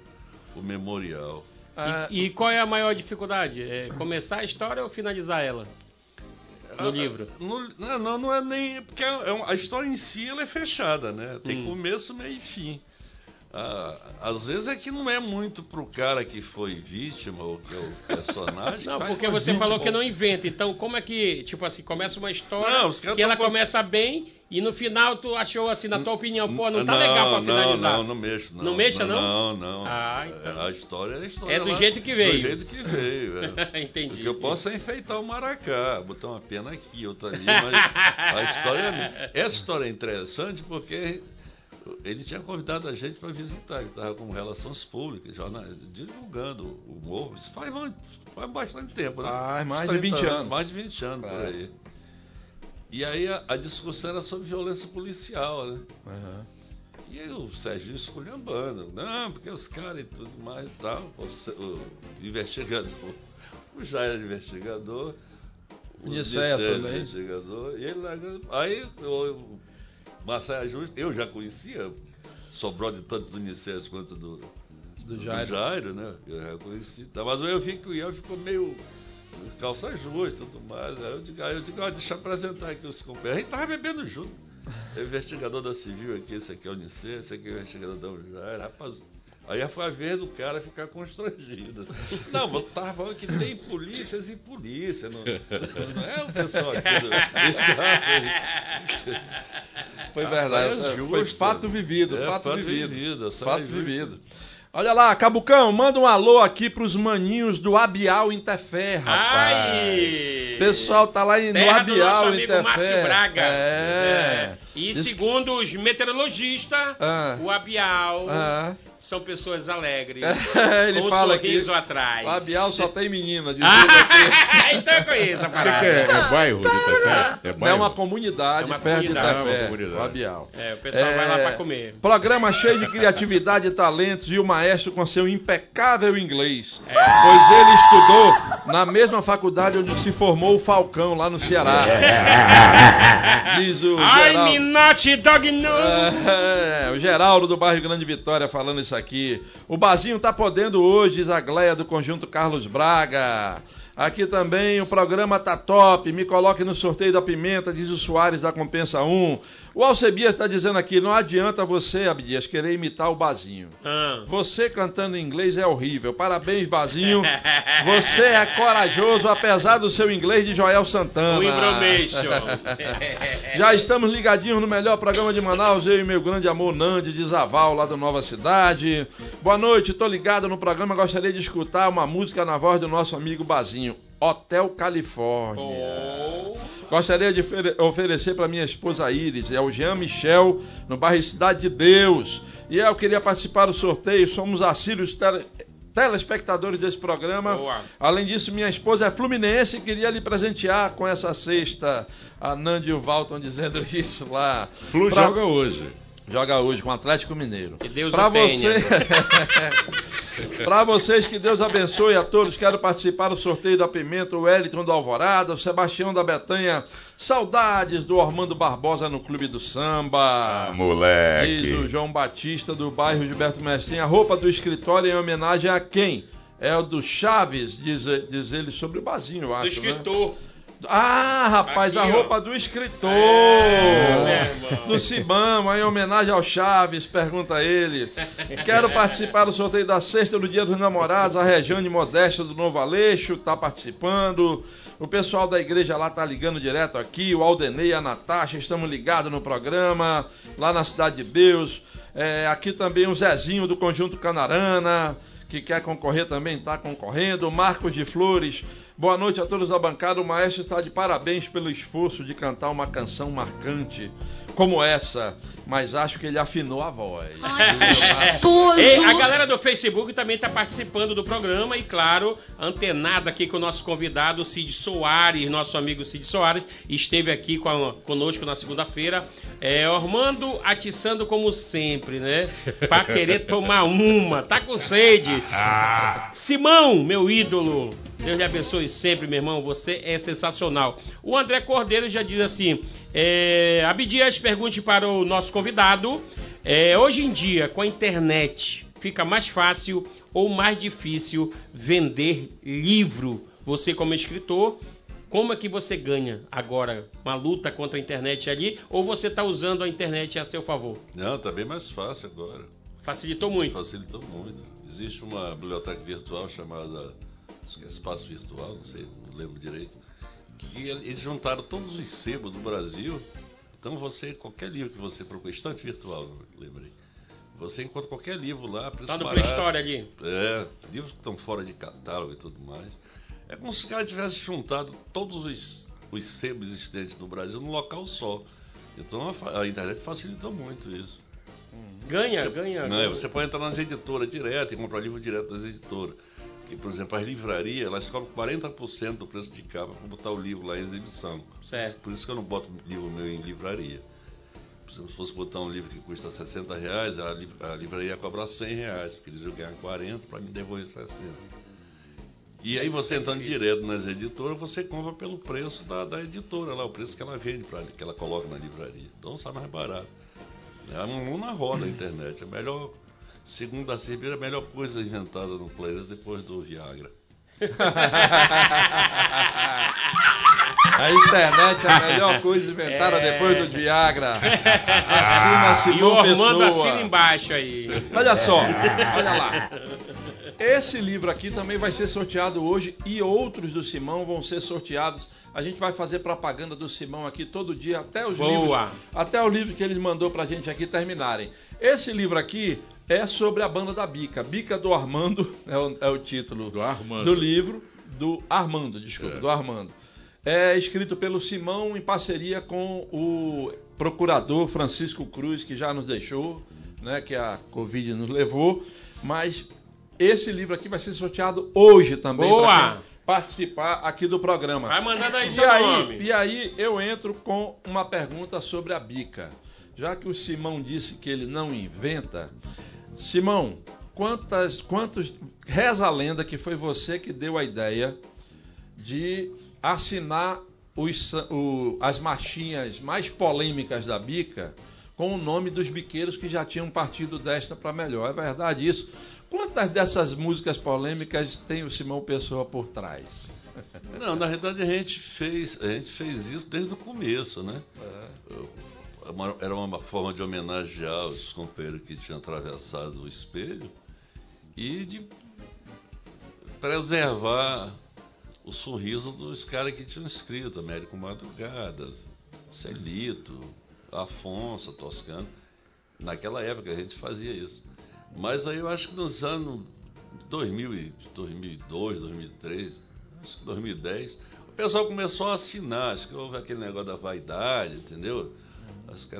o memorial. É, E, e qual é a maior dificuldade? É começar a história ou finalizar ela? No Ah, livro. no- não, não, é nem. Porque é um- a história em si ela é fechada, né? Tem Hum. começo, meio e fim. Ah, às vezes é que não é muito pro cara que foi vítima ou que é o personagem. Não, porque você 20 falou que não inventa. Então, como é que, tipo assim, começa uma história Não, que ela com- começa bem e no final tu achou assim, na tua opinião, pô, não tá não, legal pra não, finalizar. Não, não mexo, não. Não mexa, não? Não, não. Ah, então. A história é a história. É do lá- jeito que veio. Do jeito que veio. é. Entendi. O que eu posso é enfeitar o maracá, botar uma pena aqui, outra ali, mas a história. é Essa história é interessante porque ele tinha convidado a gente para visitar, ele estava com relações públicas, jornal, divulgando o morro. Isso faz, faz bastante tempo, né? Faz mais de 20 anos. Mais de 20 anos por É. aí. E aí a, a discussão era sobre violência policial, né? aham. E aí o Serginho esculhambando. Não, porque os caras e tudo mais e tal. O, o investigador. O Jair investigador. O Nicéia investigador. E ele largando. Aí o Marcelo Justo, eu já conhecia. Sobrou de tanto do Nicéia quanto do, Do do Jairo. Jairo, né? Eu já conheci. Tá, Mas eu vi que o Ian ficou meio calça justa e tudo mais. Aí eu digo, aí eu digo ó, deixa eu apresentar aqui os companheiros. A gente tava bebendo junto. É investigador da Civil aqui, esse aqui é o Nicê, esse aqui é o investigador da UJAR, rapaz. Aí foi a vez do cara ficar constrangido. Não, mas tava falando que tem polícias e polícia, não, não é o pessoal aqui do. Foi A verdade. é, Foi fato vivido, É, fato, fato vivido. vivido, saia fato justa. vivido. Olha lá, Cabucão, manda um alô aqui pros maninhos do Abial Interfé, rapaz. Ai! Pessoal tá lá no Terra do nosso Abial amigo Interfé. Márcio Braga. É. E Diz- segundo os meteorologistas, Ah. o Abial Ah. são pessoas alegres. Ele com fala um sorriso aqui. atrás. O Abial só tem menina, aqui. então eu conheço a Você parada. que é, é bairro de Itafé? É É bairro? uma comunidade É uma perto comunidade. de É uma Itafé, comunidade. o Abial. É, o pessoal vai lá pra comer. Programa cheio de criatividade e talentos e o maestro com seu impecável inglês. É. Pois ele estudou na mesma faculdade onde se formou o Falcão, lá no Ceará. Diz o Geraldo. Dog. É, o Geraldo do bairro Grande Vitória falando isso aqui. O Bazinho tá podendo hoje, diz a Gleia do conjunto Carlos Braga. Aqui também o programa tá top. Me coloque no sorteio da pimenta, diz o Soares da Compensa 1. O Alcebias está dizendo aqui: não adianta você, Abdias, querer imitar o Bazinho. Ah. Você cantando em inglês é horrível. Parabéns, Bazinho. Você é corajoso, apesar do seu inglês de Joel Santana. O Imbromation. Já estamos ligadinhos no melhor programa de Manaus, eu e meu grande amor Nandi de Zaval, lá do Nova Cidade. Boa noite, tô ligado no programa, gostaria de escutar uma música na voz do nosso amigo Bazinho, Hotel Califórnia. Oh. Gostaria de ofere- oferecer para minha esposa Iris, é o Jean Michel, no bairro Cidade de Deus. E eu queria participar do sorteio, somos assírios tele- telespectadores desse programa. Boa. Além disso, minha esposa é fluminense e queria lhe presentear com essa cesta. A Nandi e o Val estão dizendo isso lá. Flu Pra- joga hoje. Joga hoje com o Atlético Mineiro. Que Deus Pra o tenha. você... Para vocês, que Deus abençoe a todos. Quero participar do sorteio da Pimenta, o Wellington do Alvorada, o Sebastião da Betanha. Saudades do Armando Barbosa no Clube do Samba. Ah, moleque. Diz o João Batista do bairro Gilberto Mestrinha. A roupa do escritório em homenagem a quem? É o do Chaves, diz, diz ele sobre o Bazinho, eu Do acho. escritor. Né? Ah, rapaz, Aqui, a ó. roupa do escritor. É, do Cibama, em homenagem ao Chaves, pergunta ele. Quero participar do sorteio da sexta do Dia dos Namorados. A Regiane Modesta do Novo Aleixo está participando. O pessoal da igreja lá tá ligando direto aqui. O Aldenei e a Natasha estamos ligados no programa. Lá na Cidade de Deus. É, aqui também o Zezinho do Conjunto Canarana, que quer concorrer também está concorrendo. Marcos de Flores. Boa noite a todos da bancada. O maestro está de parabéns pelo esforço de cantar uma canção marcante como essa, mas acho que ele afinou a voz. A galera do Facebook também está participando do programa e, claro, antenado aqui com o nosso convidado Cid Soares, nosso amigo Cid Soares, esteve aqui com a- conosco na segunda-feira. É, Armando atiçando como sempre, né? Pra querer tomar uma, tá com sede. Simão, meu ídolo, Deus lhe abençoe sempre, meu irmão, você é sensacional. O André Cordeiro já diz assim: é, Abdias, pergunte para o nosso convidado. é, hoje em dia, com a internet, fica mais fácil ou mais difícil vender livro? Você, como escritor, como é que você ganha agora uma luta contra a internet ali? Ou você está usando a internet a seu favor? Não, tá bem mais fácil agora. Facilitou muito. Facilitou muito. Existe uma biblioteca virtual chamada Espaço Virtual, não sei, não lembro direito, que eles juntaram todos os sebos do Brasil. Então você, qualquer livro que você procura, estante virtual, lembrei. Você encontra qualquer livro lá, preço Tá no. Play Store ali. É, livros que estão fora de catálogo e tudo mais. É como se os caras tivessem juntado todos os, os sebos existentes no Brasil num local só. Então a, a internet facilitou muito isso. Ganha, ganha. Não, você pode entrar nas editoras direto e comprar livro direto das editoras. Que, por exemplo, as livrarias, elas cobram 40% do preço de capa para botar o livro lá em exibição. Certo. Por isso que eu não boto livro meu em livraria. Se eu fosse botar um livro que custa 60 reais, a, liv- a livraria ia cobrar 100 reais, porque eles iam ganhar 40 para me devolver 60. E aí você entrando direto nas editoras, você compra pelo preço da, da editora lá, o preço que ela vende, pra, que ela coloca na livraria. Então sai mais barato. É mão na roda a internet. A melhor, segundo a Cerveira, a melhor coisa inventada no planeta depois do Viagra. A internet é a melhor coisa inventada É. depois do Viagra. Assina E o Simão Armando Pessoa. assina embaixo aí. Olha só, olha lá. Esse livro aqui também vai ser sorteado hoje e outros do Simão vão ser sorteados. A gente vai fazer propaganda do Simão aqui todo dia até os Boa. livros, até o livro que ele mandou pra gente aqui terminarem. Esse livro aqui é sobre a banda da Bica. Bica do Armando é o, é o título Do do livro do Armando, desculpa, É. do Armando. É escrito pelo Simão em parceria com o procurador Francisco Cruz, que já nos deixou, né, que a Covid nos levou, mas esse livro aqui vai ser sorteado hoje também Boa! participar aqui do programa. Vai mandando aí E seu aí, nome. e aí eu entro com uma pergunta sobre a bica. Já que o Simão disse que ele não inventa, Simão, quantas, quantos reza a lenda que foi você que deu a ideia de assinar os o- as marchinhas mais polêmicas da bica com o nome dos biqueiros que já tinham partido desta para melhor. É verdade isso? Quantas dessas músicas polêmicas tem o Simão Pessoa por trás? Não, na realidade a gente fez, a gente fez isso desde o começo, né? Eu- uma- Era uma forma de homenagear os companheiros que tinham atravessado o espelho e de preservar o sorriso dos caras que tinham escrito, Américo Madrugada, Celito, Afonso, Toscano. Naquela época a gente fazia isso. Mas aí eu acho que nos anos 2000, e 2002, 2003, acho que 2010, o pessoal começou a assinar. Acho que houve aquele negócio da vaidade, entendeu?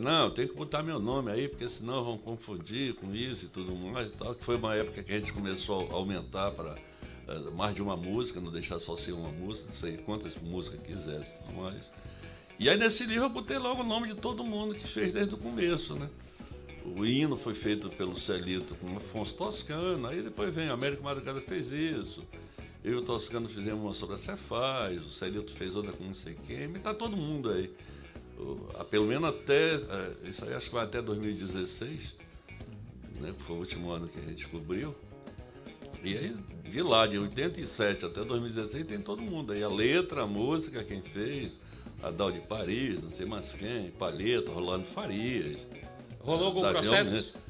Não, tem que botar meu nome aí, porque senão vão confundir com isso e tudo mais e tal. Que foi uma época que a gente começou a aumentar para mais de uma música, não deixar só ser uma música, não sei quantas músicas quisesse e mais. E aí nesse livro eu botei logo o nome de todo mundo que fez desde o começo, né? o hino foi feito pelo Celito com Afonso Toscano, aí depois vem Américo Madrugada fez isso. Eu e o Toscano fizemos uma sobre a Cefaz, o Celito fez outra com não sei quem, mas tá todo mundo aí. Pelo menos até. eh, Isso aí acho que vai até 2016, né? Que foi o último ano que a gente cobriu. E aí, de lá, de 87 até 2016, tem todo mundo aí. A letra, a música, quem fez, a Dal de Paris, não sei mais quem, Palheta, Rolando Farias. Rolou algum Davi processo? Almeida.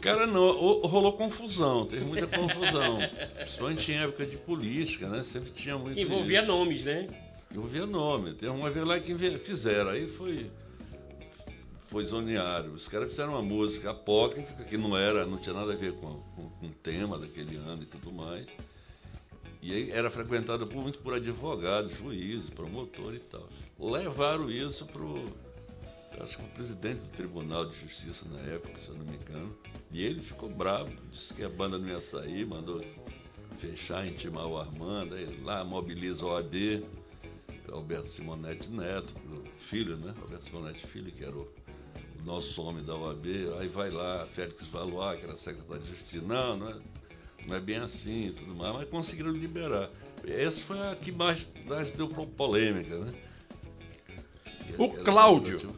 Cara, não, rolou confusão, teve muita confusão. Principalmente em época de política, né? Sempre tinha muito. Envolvia isso. nomes, né? Envolvia nome. Tem uma vez lá que fizeram, aí foi. Foi zoneado. Os caras fizeram uma música apócrifa que não era, não tinha nada a ver com, com, com o tema daquele ano e tudo mais. E aí era frequentada por, muito por advogados, juízes, promotor e tal. Levaram isso pro. Acho que o presidente do Tribunal de Justiça na época, se eu não me engano. E ele ficou bravo, disse que a banda não ia sair, mandou fechar, intimar o Armando, aí lá mobiliza o OAB, Alberto Simonetti Neto, filho, né? Alberto Simonetti Filho, que era o, nosso homem da OAB, aí vai lá, Félix Valois, que era secretário de Justiça, não, não é, não é bem assim e tudo mais, mas conseguiram liberar. Essa foi a que mais, mais deu polêmica, né? O Era- Cláudio.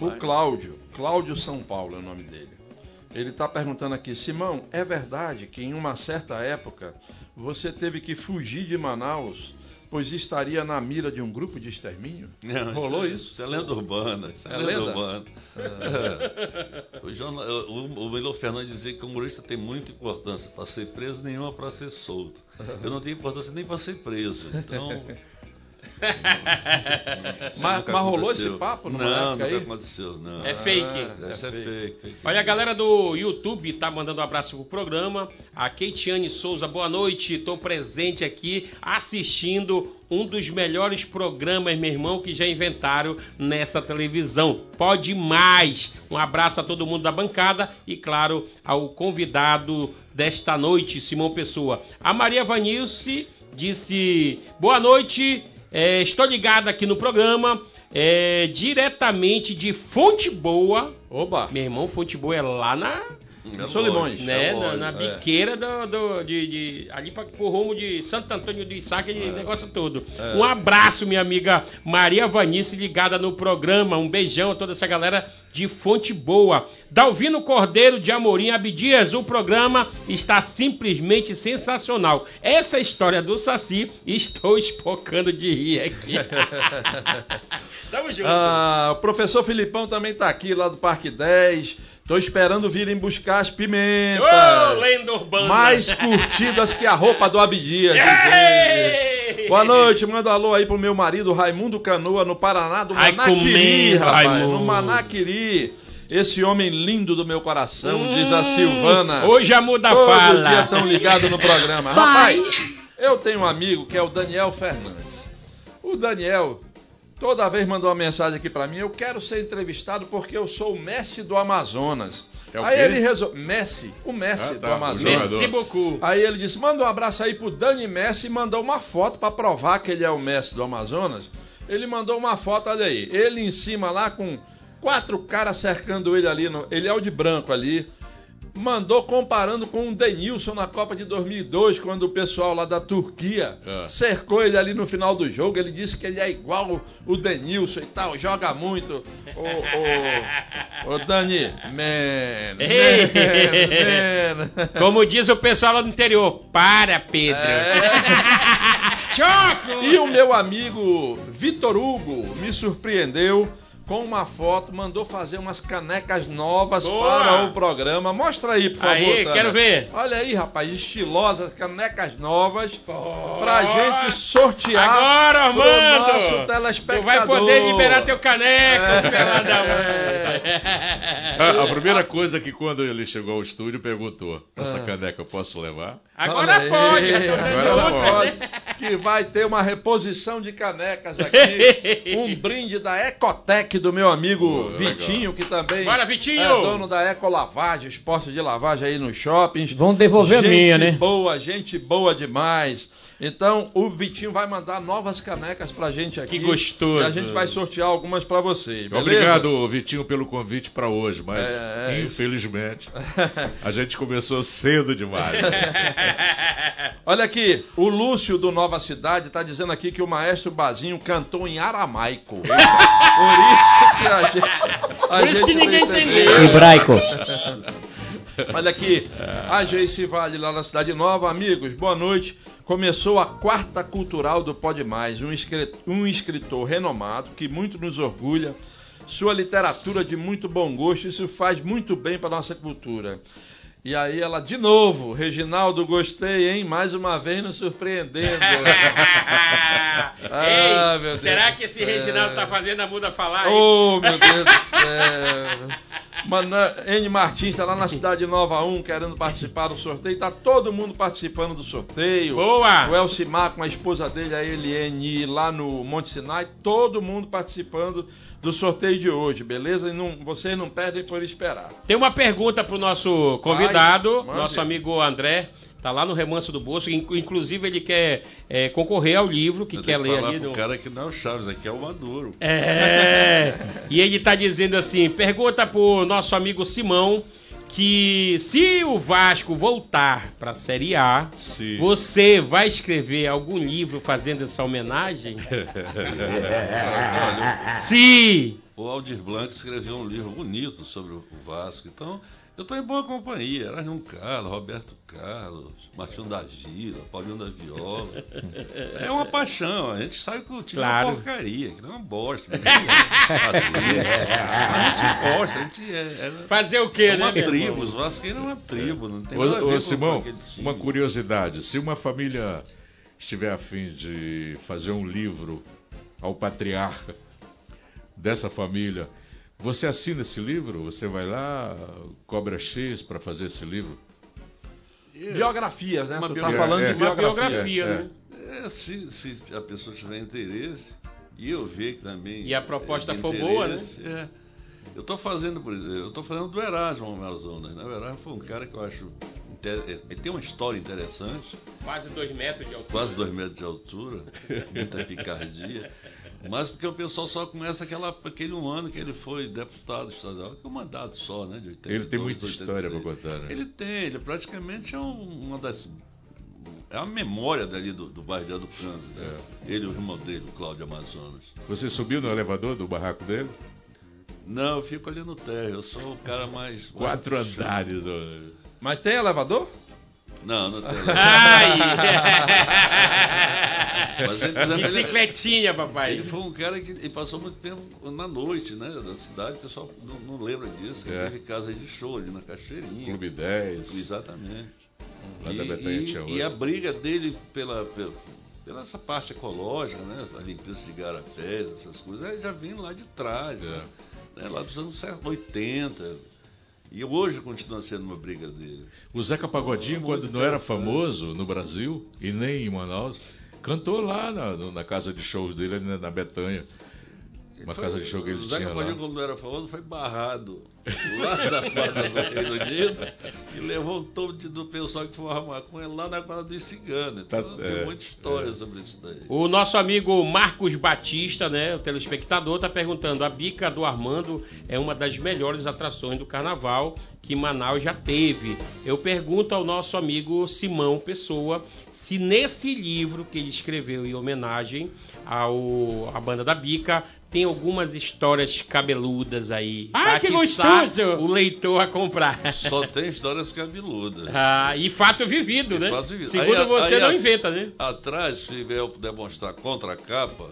O Cláudio, Cláudio São Paulo é o nome dele. Ele está perguntando aqui, Simão, é verdade que em uma certa época você teve que fugir de Manaus, pois estaria na mira de um grupo de extermínio? Não, Rolou é- isso? Isso é lenda urbana. Isso é, É lenda, lenda? urbana. É. O, jornal, o, o Milo Fernandes dizia que o humorista tem muita importância para ser preso, nenhuma para ser solto. Eu não tenho importância nem para ser preso. Então. Mas, mas rolou esse papo numa Não, época aí? aconteceu, não. É fake. Ah, Essa é, fake. fake. fake. Olha, a galera do YouTube tá mandando um abraço pro programa. A Keitiane Souza, boa noite. Tô presente aqui assistindo um dos melhores programas, meu irmão, que já inventaram nessa televisão. Pode mais. Um abraço a todo mundo da bancada e, claro, ao convidado desta noite, Simão Pessoa. A Maria Vanilce disse: Boa noite. É, estou ligada aqui no programa. é, diretamente de Fonte Boa, Oba! meu irmão, Fonte Boa é lá na, É Solimões. né, é na, na biqueira do, do- de, de- ali para o rumo de Santo Antônio do Içá, aquele negócio todo. É. Um abraço, minha amiga Maria Vanice, ligada no programa. Um beijão a toda essa galera de Fonte Boa. Dalvino Cordeiro de Amorim Abdias, o programa está simplesmente sensacional. Essa história do Saci, estou espocando de rir aqui. Tamo junto. Ah, o professor Filipão também tá aqui lá do Parque 10. Tô esperando virem buscar as pimentas. Ô, lenda urbana. mais curtidas que a roupa do Abdias. Ei! Boa noite, manda um alô aí pro meu marido Raimundo Canoa, no Paraná, do Ai, Manaquiri, rapaz. Raimundo. No Manaquiri. Esse homem lindo do meu coração, Hum, diz a Silvana. Hoje a muda Todo fala. dia tão ligado no programa. Pai. Rapaz, eu tenho um amigo que é o Daniel Fernandes. O Daniel toda vez mandou uma mensagem aqui pra mim, eu quero ser entrevistado porque eu sou o Messi do Amazonas. É aí quê? ele resolveu, Messi, o Messi Ah, do tá, o Amazonas. Merci beaucoup. Aí ele disse: manda um abraço aí pro Dani Messi e mandou uma foto pra provar que ele é o Messi do Amazonas. Ele mandou uma foto, olha aí, ele em cima lá com quatro caras cercando ele ali, no- ele é o de branco ali. Mandou comparando com o Denilson na Copa de 2002, quando o pessoal lá da Turquia É. cercou ele ali no final do jogo. Ele disse que ele é igual o Denilson e tal, joga muito. Ô, ô, ô Dani, man, man, man. Como diz o pessoal lá do interior, para, Pedro. É. Choco! E o meu amigo Vitor Hugo me surpreendeu com uma foto, mandou fazer umas canecas novas Boa! para o programa. Mostra aí, por favor. Aí, Tânia. quero ver. Olha aí, rapaz, estilosas, canecas novas pra gente sortear Agora, pro Armando! nosso Tu telespectador. vai poder liberar teu caneco, É. peladão. A, a primeira coisa que quando ele chegou ao estúdio perguntou: Essa Ah. caneca eu posso levar? Agora Olha pode. aí. Agora pode. Que vai ter uma reposição de canecas aqui. Um brinde da Ecotec do meu amigo Pô, Vitinho, que também Bora, Vitinho! é dono da Ecolavagem, esporte de lavagem aí nos shoppings. Vão devolver a gente minha, né? boa, gente boa demais. Então, o Vitinho vai mandar novas canecas pra gente aqui. Que gostoso. E a gente vai sortear algumas pra vocês, beleza? Obrigado, Vitinho, pelo convite para hoje, mas É, é, infelizmente a gente começou cedo demais. Olha aqui, o Lúcio do Nova Cidade está dizendo aqui que o maestro Bazinho cantou em aramaico. Por isso que a gente. a Por isso que gente ninguém não entendeu. Hebraico. Olha aqui, a Geice Vale lá na Cidade Nova, amigos, boa noite. Começou a quarta cultural do Pode Mais, um, escri- um escritor renomado que muito nos orgulha. Sua literatura de muito bom gosto, isso faz muito bem para nossa cultura. E aí ela, de novo, Reginaldo, gostei, hein? Mais uma vez nos surpreendendo. Ah, Ei, meu Deus será que esse. Reginaldo tá fazendo a muda falar? hein? Oh, meu Deus do céu. Mano, N Martins está lá na Cidade Nova 1 querendo participar do sorteio. Tá todo mundo participando do sorteio. Boa! O Elcimar com a esposa dele, a Eliane, lá no Monte Sinai. Todo mundo participando do sorteio de hoje, beleza? E não, vocês não perdem por esperar. Tem uma pergunta pro nosso convidado, Vai, nosso amigo André. Tá lá no Remanso do Bolso. Inc- Inclusive, ele quer é, concorrer ao livro que Eu quer ler falar ali. pro no- cara que não é o Chaves, aqui é o Maduro. É. E ele tá dizendo assim: pergunta pro nosso amigo Simão que se o Vasco voltar pra Série A, Sim. você vai escrever algum livro fazendo essa homenagem? Se O Aldir Blanc escreveu um livro bonito sobre o Vasco. Então, eu estou em boa companhia. Erasmo Carlos, Roberto Carlos, Martinho da Vila, Paulinho da Viola. É uma paixão. A gente sabe que o time é Claro. uma porcaria, que não é uma bosta. É racista. A gente gosta, a gente é, é, fazer o quê, é uma né? tribo. Os vascaínos é uma tribo. Não tem Ô, nada a ver ô, Simão, com aquele time. uma curiosidade: se uma família estiver afim de fazer um livro ao patriarca dessa família, você assina esse livro? Você vai lá, cobra X para fazer esse livro? Biografias, né? Uma tu tá biografia. falando É, de Uma biografia. biografia, É, né? É, se, se a pessoa tiver interesse, e eu ver que também. E a proposta é, for boa, né? É. Eu estou fazendo, por exemplo, eu estou falando do Erasmo Amazonas. Né? O Erasmo foi um cara que eu acho. inter- Ele tem uma história interessante, Quase dois metros de altura. quase dois metros de altura, muita picardia. Mas porque o pessoal só conhece aquela, aquele um ano que ele foi deputado estadual, que é um mandato só, né? De 82, Ele tem muita 86. história para contar, né? Ele tem, ele praticamente é um- uma das. É a memória dali do, do bairro de Aducano. Né? Ele e o irmão dele, o Cláudio Amazonas. Você subiu no elevador do barraco dele? Não, eu fico ali no térreo, eu sou o cara mais. Quatro mais andares. ó. Mas tem elevador? Não, não tem. Ai! Mas ele, exemplo, ele- Bicicletinha, papai. Ele foi um cara que ele passou muito tempo na noite, né? Da cidade, o pessoal não, não lembra disso. Ele É. teve casa de show ali na Cachoeirinha. Clube 10. Exatamente. Lá E, da Betanha e- e a briga dele pela, pela, pela essa parte ecológica, né? A limpeza de garapés, essas coisas, aí já vem lá de trás, É. né? Né, lá dos anos 80. E hoje continua sendo uma briga dele. O Zeca Pagodinho, quando não era famoso no Brasil e nem em Manaus, cantou lá na, na casa de shows dele, na, na Betanha. Uma Foi- casa de show que ele o Zeca tinha lá. Pagodinho, quando não era famoso, foi barrado lá da quadra do Reino Unido e levou um tom de- do pessoal que fumava maconha lá na quadra dos ciganos. Então Tá- tem é, muita história é. sobre isso daí. O nosso amigo Marcos Batista, né, o telespectador, está perguntando: a bica do Armando é uma das melhores atrações do carnaval que Manaus já teve. Eu pergunto ao nosso amigo Simão Pessoa se nesse livro que ele escreveu em homenagem ao à banda da bica tem algumas histórias cabeludas aí. Ai, pra que gostoso! O leitor a comprar. Só tem histórias cabeludas. Ah, e fato vivido, E né? fato vivido. Segundo Aí você, aí não a- inventa, né? Atrás, se eu puder mostrar contra a capa,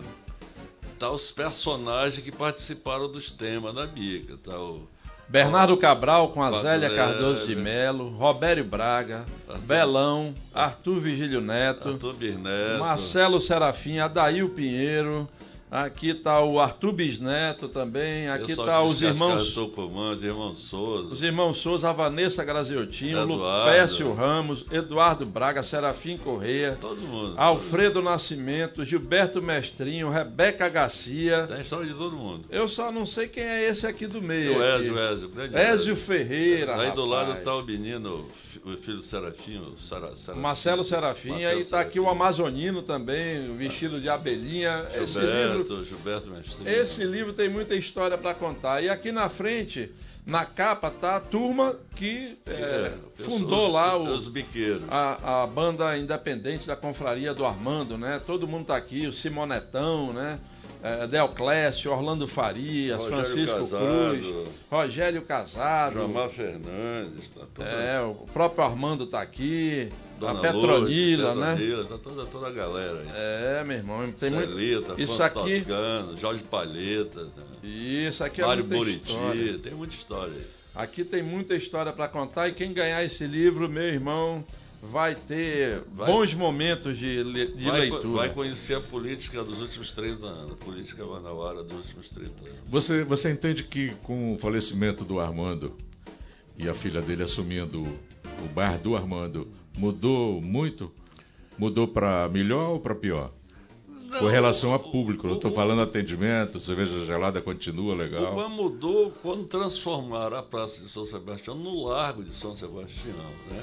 tá os personagens que participaram dos temas da bica. Tá o Bernardo Cabral com a Zélia Cardoso de? Melo, Robério Braga, Arthur- Belão, Arthur Vigílio Neto, Arthur Birneto, Marcelo Serafim, Adail Pinheiro, Aqui tá o Arthur Bisneto também. Aqui tá fiz os irmãos. Tucumã, os irmãos Souza. Os irmãos Souza, a Vanessa Graziotinho. Lupécio Ramos, Eduardo Braga, Serafim Correia, Todo mundo. Alfredo Nascimento, Gilberto Mestrinho, Rebeca Garcia. Tem história de todo mundo. Eu só não sei quem é esse aqui do meio. O aqui. Ezio, Ezio. grande Ézio Ferreira. Aí do rapaz. lado tá o menino, o filho do Serafim, o Sara, Serafim. Marcelo Serafim, Marcelo aí tá aqui o. Amazonino também, vestido de abelhinha. Esse livro, Gilberto, Mestrinho. esse livro tem muita história para contar. E aqui na frente, na capa, tá a turma que é, É, fundou os- lá o, Os biqueiros. a, a banda independente da confraria do Armando, né? Todo mundo tá aqui, o Simonetão, né? É, Del Clécio, Orlando Farias, Rogério Francisco Casado. Cruz, Rogério Casado. Joamar Fernandes, tá toda, É, o próprio Armando tá aqui, Dona a Petronila, Lourdes, né? Petronila, Tá toda, toda a galera aí. É, meu irmão, tem muito. Celita, Isso Afonso aqui, Toscano, Jorge Palheta, né? isso aqui é Mário Buriti, história. tem muita história aí. Aqui tem muita história para contar e quem ganhar esse livro, meu irmão, vai ter Vai- bons momentos de, de vai, leitura. vai conhecer a política dos últimos 30 anos, a política manauara dos últimos 30 anos. Você, você entende que com o falecimento do Armando e a filha dele assumindo o bar do Armando, mudou muito? Mudou para melhor ou para pior? Com relação a público, eu estou o- falando atendimento, cerveja gelada continua O legal. Ban mudou quando transformaram a Praça de São Sebastião no Largo de São Sebastião, né?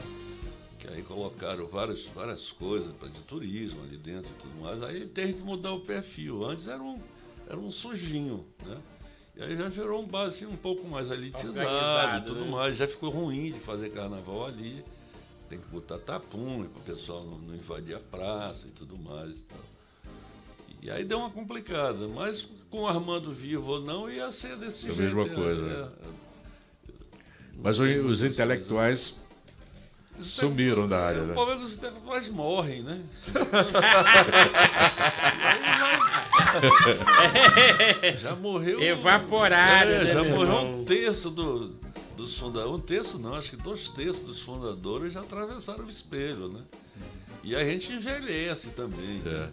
Que aí colocaram várias, várias coisas de turismo ali dentro e tudo mais. Aí teve que mudar o perfil. Antes era um, era um sujinho, né? E aí já virou um bar assim, um pouco mais elitizado e tudo né? mais. Já ficou ruim de fazer carnaval ali. Tem que botar tapume para o pessoal não, não invadir a praça e tudo mais. E, tal. e aí deu uma complicada. Mas com o Armando vivo ou não, ia ser desse É a jeito. mesma é, coisa, é. né? Mas o- os intelectuais Os sumiram da área, O né? problema é que os intelectuais morrem, né? já morreu. Evaporado, É, né, já morreu irmão? um terço do, dos fundadores. Um terço não, acho que dois terços dos fundadores já atravessaram o espelho, né? E a gente envelhece também. né?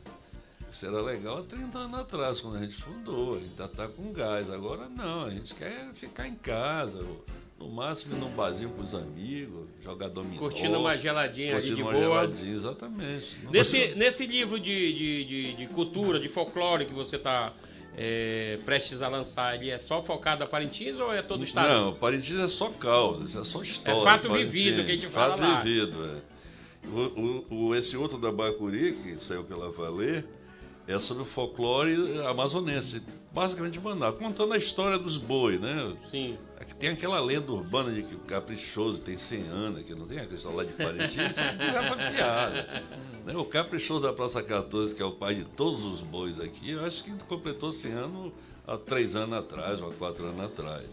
Isso era legal há 30 anos atrás, quando a gente fundou. A gente já tá com gás. Agora não, a gente quer ficar em casa. ou, No máximo num barzinho com os amigos, jogar dominó. Curtindo uma geladinha ali curtindo de uma boa. geladinha, exatamente. Nesse, nesse livro de, de, de, de cultura, de folclore que você está prestes a lançar, ele é só focado a Parintins ou é todo o estado? Não, Parintins é só causa, isso é só história. É fato Parintins, vivido que a gente fala Fato lá. vivido, é. O, o- o- esse outro da Bacuri, que saiu pela Valer, é sobre o folclore amazonense, basicamente Manaus, contando a história dos boi, né? Sim. Aqui Tem aquela lenda urbana de que o caprichoso tem 100 anos, que não tem a questão lá de Parintins, é essa piada. Né? O caprichoso da Praça 14, que é o pai de todos os bois aqui, eu acho que completou 100 anos há 3 anos atrás, ou há 4 anos atrás.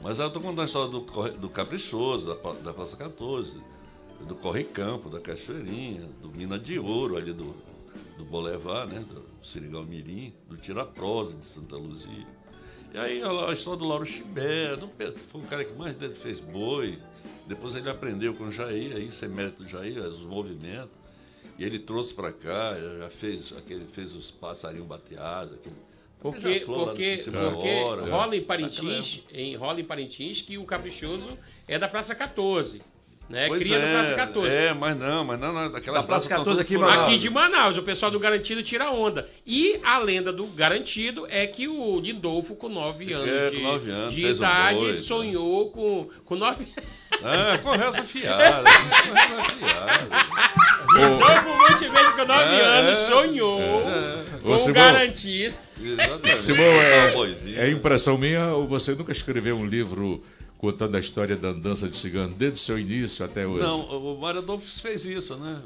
Mas eu estou contando a história do, do caprichoso, da, da Praça 14, do Corre Campo, da Cachoeirinha, do Mina de Ouro ali do, do Boulevard, né? Do Sirigal Mirim, do Tiraprosa de Santa Luzia. E aí a, história do Lauro Chibé, foi o cara que mais dele fez boi. Depois ele aprendeu com o Jair, aí isso é mérito do Jair, os movimentos. E ele trouxe para cá, já fez, aquele, fez os passarinhos bateados, aquele, Porque, porque, porque Hora, rola em Parintins, em, rola em Parintins que o Caprichoso é da Praça 14. Né? Pois Cria é, Praça 14. É, mas não, mas não, não daquela Da Praça 14 aqui em Manaus. Aqui de Manaus, o pessoal do Garantido tira onda. E a lenda do Garantido é que o Lindolfo, com 9 É, anos, com de, nove anos, de um idade, boi, sonhou com, com 9 Ah, conversa fiada, conversa fiada. Lindolfo Montevideo, com 9 É, anos, é, sonhou é. com Ô, o Simão. Garantido. Simão, é, é impressão minha ou você nunca escreveu um livro contando a história da dança de cigano desde o seu início até hoje? Não, o Mário Adolfo fez isso, né?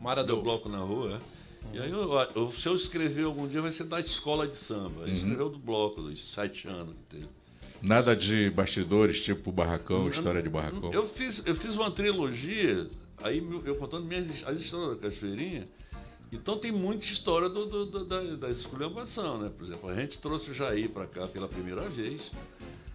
O Mário Deu bloco na rua, é. E aí, eu, eu- se eu escrever algum dia, vai ser da escola de samba. Ele escreveu do bloco, dos sete anos que teve. Nada de bastidores, tipo barracão, história de barracão. Eu fiz, eu fiz uma trilogia, aí eu contando minhas, as histórias da Cachoeirinha. Então tem muita história do, do- do- da, da esculhambação, né? Por exemplo, a gente trouxe o Jair para cá pela primeira vez.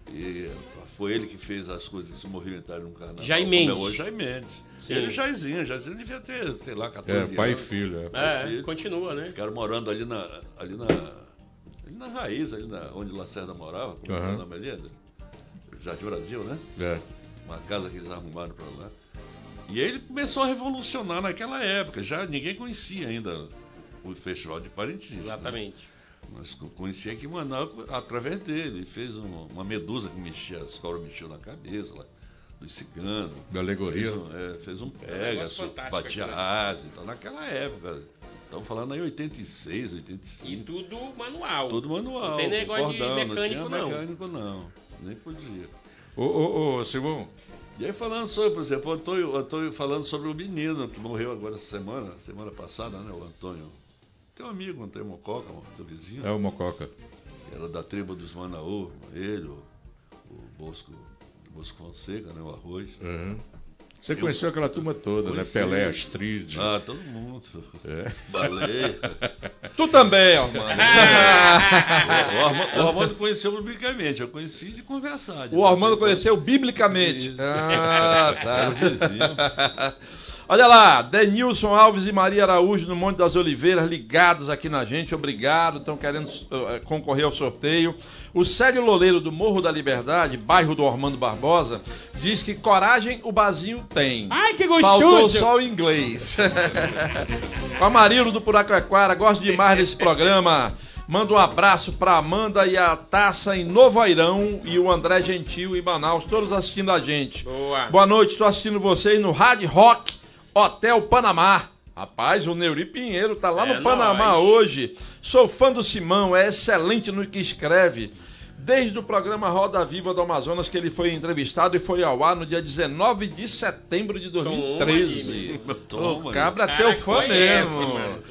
E foi ele que fez as coisas se movimentarem no carnaval. Jair como é Mendes. hoje, Jair Mendes. Sim. Ele e o Jairzinho. O Jairzinho devia ter, sei lá, 14 É, anos. pai e filho. É. É, filho. continua, né? Ficaram morando ali na, ali na, ali na raiz, ali na, onde Lacerda morava, como uhum. Melenda. Jardim Brasil, né? É. Uma casa que eles arrumaram para lá. E aí ele começou a revolucionar naquela época. Já ninguém conhecia ainda o Festival de Parintins. né? Exatamente. Mas co- conhecia aqui em Manaus através dele. Ele fez um- uma medusa que mexia, as cobras mexiam na cabeça lá, dos ciganos. Da alegoria. Fez um, é, fez um um pega, fantástico batia aquilo. asa e tal. Naquela época. Estamos falando aí 86, E 85. tudo manual. Tudo manual. Não tem negócio de cordão, mecânico, não. não. Tinha mecânico, não. Nem podia. Ô, ô, ô, Simão, E aí falando sobre, por exemplo, o Antônio, o Antônio falando sobre o menino que morreu agora essa semana, semana passada, né, o Antônio. Tem um amigo, Antônio Mococa, um teu vizinho, é o Mococa. era da tribo dos Manaú, ele, o, o Bosco, o Bosco Fonseca, né, o Arroz. Uhum. Você conheceu aquela turma toda, né? Conheci. Pelé, Astrid. Ah, todo mundo. É. Baleia. Tu também, Armando. o, Armando, o Armando conheceu publicamente, eu conheci de conversar. de o Armando conheceu biblicamente. Isso. Ah, Era tá. Olha lá, Denilson Alves e Maria Araújo no Monte das Oliveiras ligados aqui na gente, obrigado, estão querendo eh, concorrer ao sorteio. O Célio Loleiro do Morro da Liberdade, bairro do Armando Barbosa, diz que coragem o Bazinho tem. Ai, que Faltou gostoso! só o inglês. Com a Marilo do Puraquequara, gosto demais desse programa. Manda um abraço pra Amanda e a Taça em Novo Airão e o André Gentil em Manaus, todos assistindo a gente. Boa. Boa noite, estou assistindo vocês no Hard Rock Hotel Panamá. Rapaz, o Neuri Pinheiro tá lá É no Panamá nóis. hoje. Sou fã do Simão, é excelente no que escreve. Desde o programa Roda Viva do Amazonas, que ele foi entrevistado e foi ao ar no dia 19 de setembro de 2013. Toma, o cabra é teu fã conhece, mesmo. mano.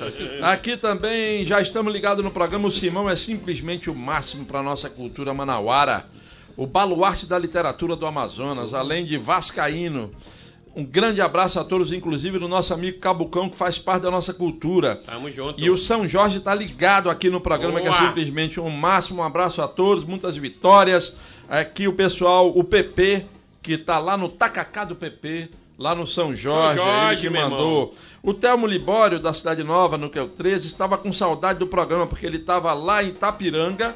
Aqui também já estamos ligados no programa. O Simão é simplesmente o máximo para nossa cultura manauara. O baluarte da literatura do Amazonas, além de vascaíno. Um grande abraço a todos, inclusive do nosso amigo Cabucão, que faz parte da nossa cultura. Tamo junto. E o São Jorge está ligado aqui no programa, que é simplesmente um máximo. Um abraço a todos, muitas vitórias. Aqui o pessoal, o PP, que está lá no Tacacá do PP, lá no São Jorge, São Jorge, ele que mandou. O Telmo Libório, da Cidade Nova, no QEL 13, estava com saudade do programa, porque ele estava lá em Itapiranga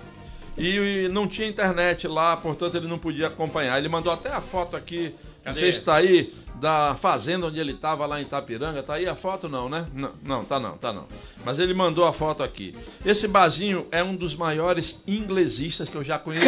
e não tinha internet lá, portanto ele não podia acompanhar. Ele mandou até a foto aqui, Cadê? sei se está aí, da fazenda onde ele estava lá em Itapiranga. Tá aí a foto não, né? Não, não, tá não, tá não. Mas ele mandou a foto aqui. Esse barzinho é um dos maiores inglesistas que eu já conheci.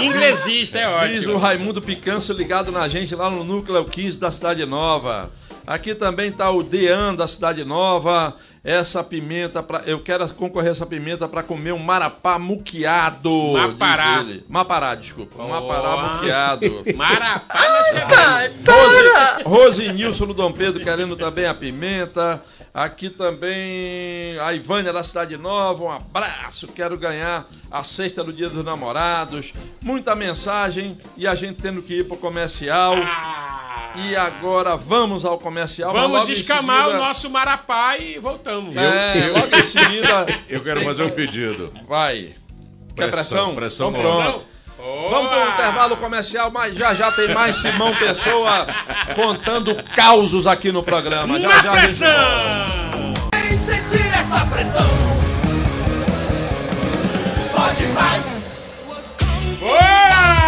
Inglesista é Diz o ótimo. Raimundo Picanço ligado na gente lá no Núcleo 15 da Cidade Nova. Aqui também tá o Dean da Cidade Nova. Essa pimenta, pra, eu quero concorrer essa pimenta para comer um marapá muqueado. Mapará. Mapará, desculpa. Oh. mapará muqueado. Marapá, nós quebramos. Rose, Rose Nilson no Dom Pedro querendo também a pimenta. Aqui também a Ivânia da Cidade Nova, um abraço, quero ganhar a sexta do Dia dos Namorados. Muita mensagem e a gente tendo que ir pro comercial. Ah. E agora vamos ao comercial. Vamos descamar seguida- o nosso Marapá e voltamos. É, Eu- logo em seguida. Eu quero fazer um pedido. Vai. Quer pressão? Pressão, pressão então não. Vamos para o intervalo comercial, mas já já tem mais Simão Pessoa contando causos aqui no programa. Já Na já pressão! Quem sentir essa pressão pode mais. Boa!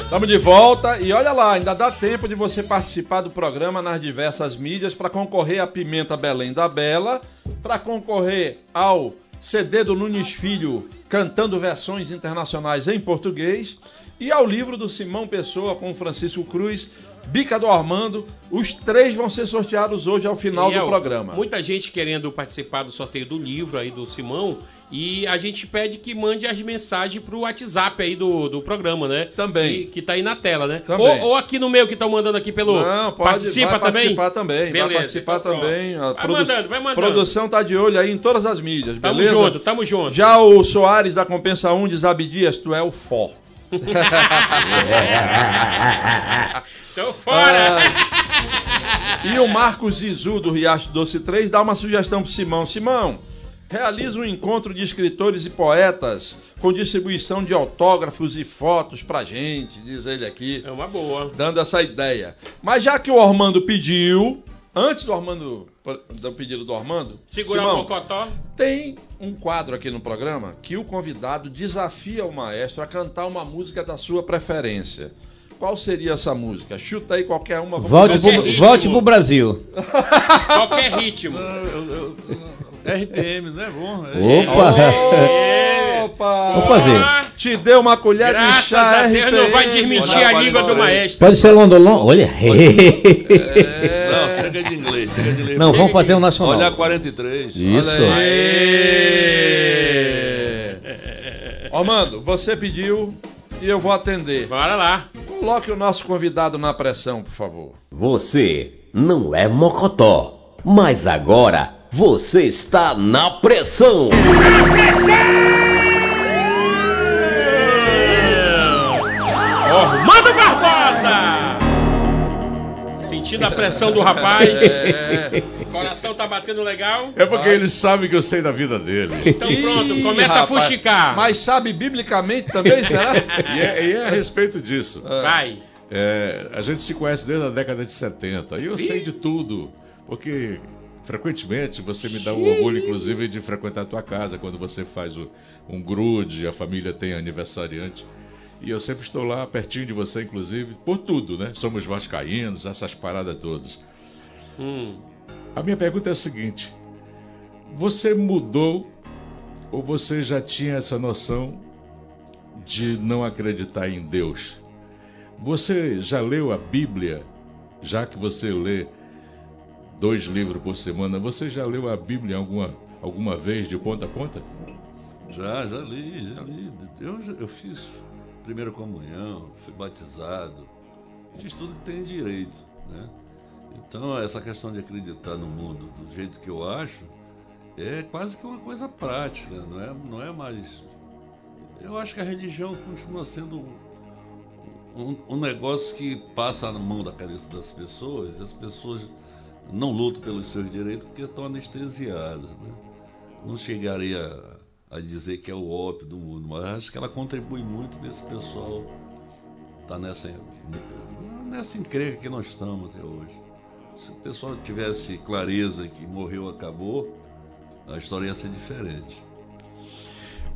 Estamos de volta e olha lá, ainda dá tempo de você participar do programa nas diversas mídias para concorrer à Pimenta Belém da Bela, para concorrer ao CD do Nunes Filho cantando versões internacionais em português e ao livro do Simão Pessoa com Francisco Cruz, Bica do Armando. Os três vão ser sorteados hoje ao final Daniel, do programa. Muita gente querendo participar do sorteio do livro aí do Simão. E a gente pede que mande as mensagens pro WhatsApp aí do, do programa, né? Também. Que, que tá aí na tela, né? Também. Ou, ou aqui no meu que estão mandando aqui pelo. Não, pode Participa vai também? participar também. vai Beleza, participar então também. Vai mandando, vai mandando. produção tá de olho aí em todas as mídias, Tamo beleza? junto, tamo junto. Já o Soares da Compensa 1 diz Abdias, tu é o fó. Então fora! Ah, e o Marcos Zizu do Riacho Doce 3 dá uma sugestão pro Simão. Simão, realiza um encontro de escritores e poetas com distribuição de autógrafos e fotos pra gente, diz ele aqui É uma boa. dando essa ideia. Mas já que o Ormando pediu, Antes do Armando, do pedido do Armando, Segurar Simão, o mocotó. tem um quadro aqui no programa que o convidado desafia o maestro a cantar uma música da sua preferência. Qual seria essa música? Chuta aí qualquer uma. vamos Volte Qualquer pro, ritmo. volte pro Brasil. Qualquer ritmo. RPM, não é bom? É- Opa! É. Opa! Vou fazer. Te deu uma colher de Graças chá a Deus não vai RPM. desmentir a língua do maestro. Pode ser londolon? Olha. É. Não, chega de inglês, chega de inglês. Não, vamos fazer o nacional. Olha a 43. Isso. Olha aí. Armando, você pediu e eu vou atender. Bora lá. Coloque o nosso convidado na pressão, por favor. Você não é mocotó, mas agora você está na pressão. Ormando Sentindo a pressão do rapaz. É. Coração tá batendo legal. É porque eles sabem que eu sei da vida dele. Então pronto, Ih, começa a rapaz. fuxicar. Mas sabe biblicamente também, será? E é, e é a respeito disso. Vai. É, a gente se conhece desde a década de 70 e eu sei de tudo, porque frequentemente você me dá o orgulho, inclusive, de frequentar a tua casa quando você faz o- um grude, a família tem aniversariante. E eu sempre estou lá pertinho de você, inclusive, por tudo, né? Somos vascaínos, essas paradas todas. Hum. A minha pergunta é a seguinte: você mudou ou você já tinha essa noção de não acreditar em Deus? Você já leu a Bíblia? Já que você lê dois livros por semana, você já leu a Bíblia alguma, alguma vez de ponta a ponta? Já, já li, já li. Eu, eu fiz primeira comunhão, fui batizado, fiz tudo que tem direito, né? Então, essa questão de acreditar no mundo do jeito que eu acho é quase que uma coisa prática, não é, não é mais. Eu acho que a religião continua sendo um, um negócio que passa na mão da cabeça das pessoas e as pessoas não lutam pelos seus direitos porque estão anestesiadas, né? não chegaria a dizer que é o ópio do mundo, mas acho que ela contribui muito desse pessoal tá nessa nessa encrenca que nós estamos até hoje. Se o pessoal tivesse clareza que morreu acabou, a história ia ser diferente.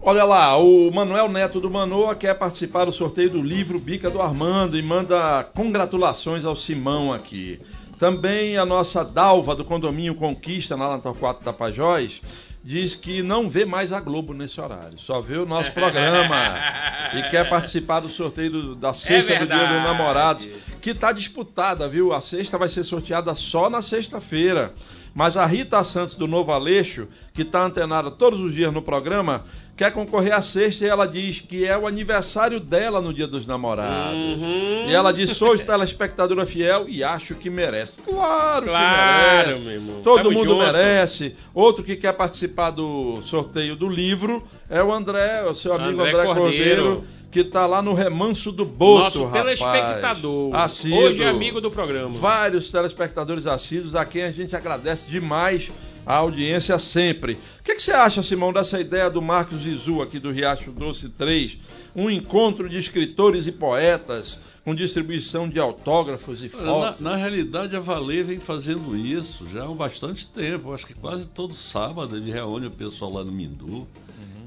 Olha lá, o Manuel Neto do Manoa quer participar do sorteio do livro Bica do Armando e manda congratulações ao Simão aqui. Também a nossa Dalva do condomínio Conquista, na Torquato Tapajós, diz que não vê mais a Globo nesse horário, só vê o nosso programa e quer participar do sorteio do- da sexta do Dia dos. Namorados, que está disputada, viu? A sexta vai ser sorteada só na sexta-feira. Mas a Rita Santos do Novo Aleixo, que está antenada todos os dias no programa, quer concorrer à sexta e ela diz que é o aniversário dela no Dia dos Namorados. Uhum. E ela diz: sou telespectadora fiel e acho que merece. Claro, Claro, que merece. meu irmão. Todo Tamo mundo junto. merece. Outro que quer participar do sorteio do livro é o André, o seu amigo André André, Cordeiro. Cordeiro, que tá lá no Remanso do Boto, Nosso rapaz. telespectador. Assíduo. Hoje é amigo do programa. Vários telespectadores assíduos, a quem a gente agradece demais a audiência sempre. O que, que você acha, Simão, dessa ideia do Marcos Izu aqui do Riacho Doce 3? Um encontro de escritores e poetas com distribuição de autógrafos e fotos. Na, na realidade, a Valer vem fazendo isso já há bastante tempo. Acho que quase todo sábado ele reúne o pessoal lá no Mindu,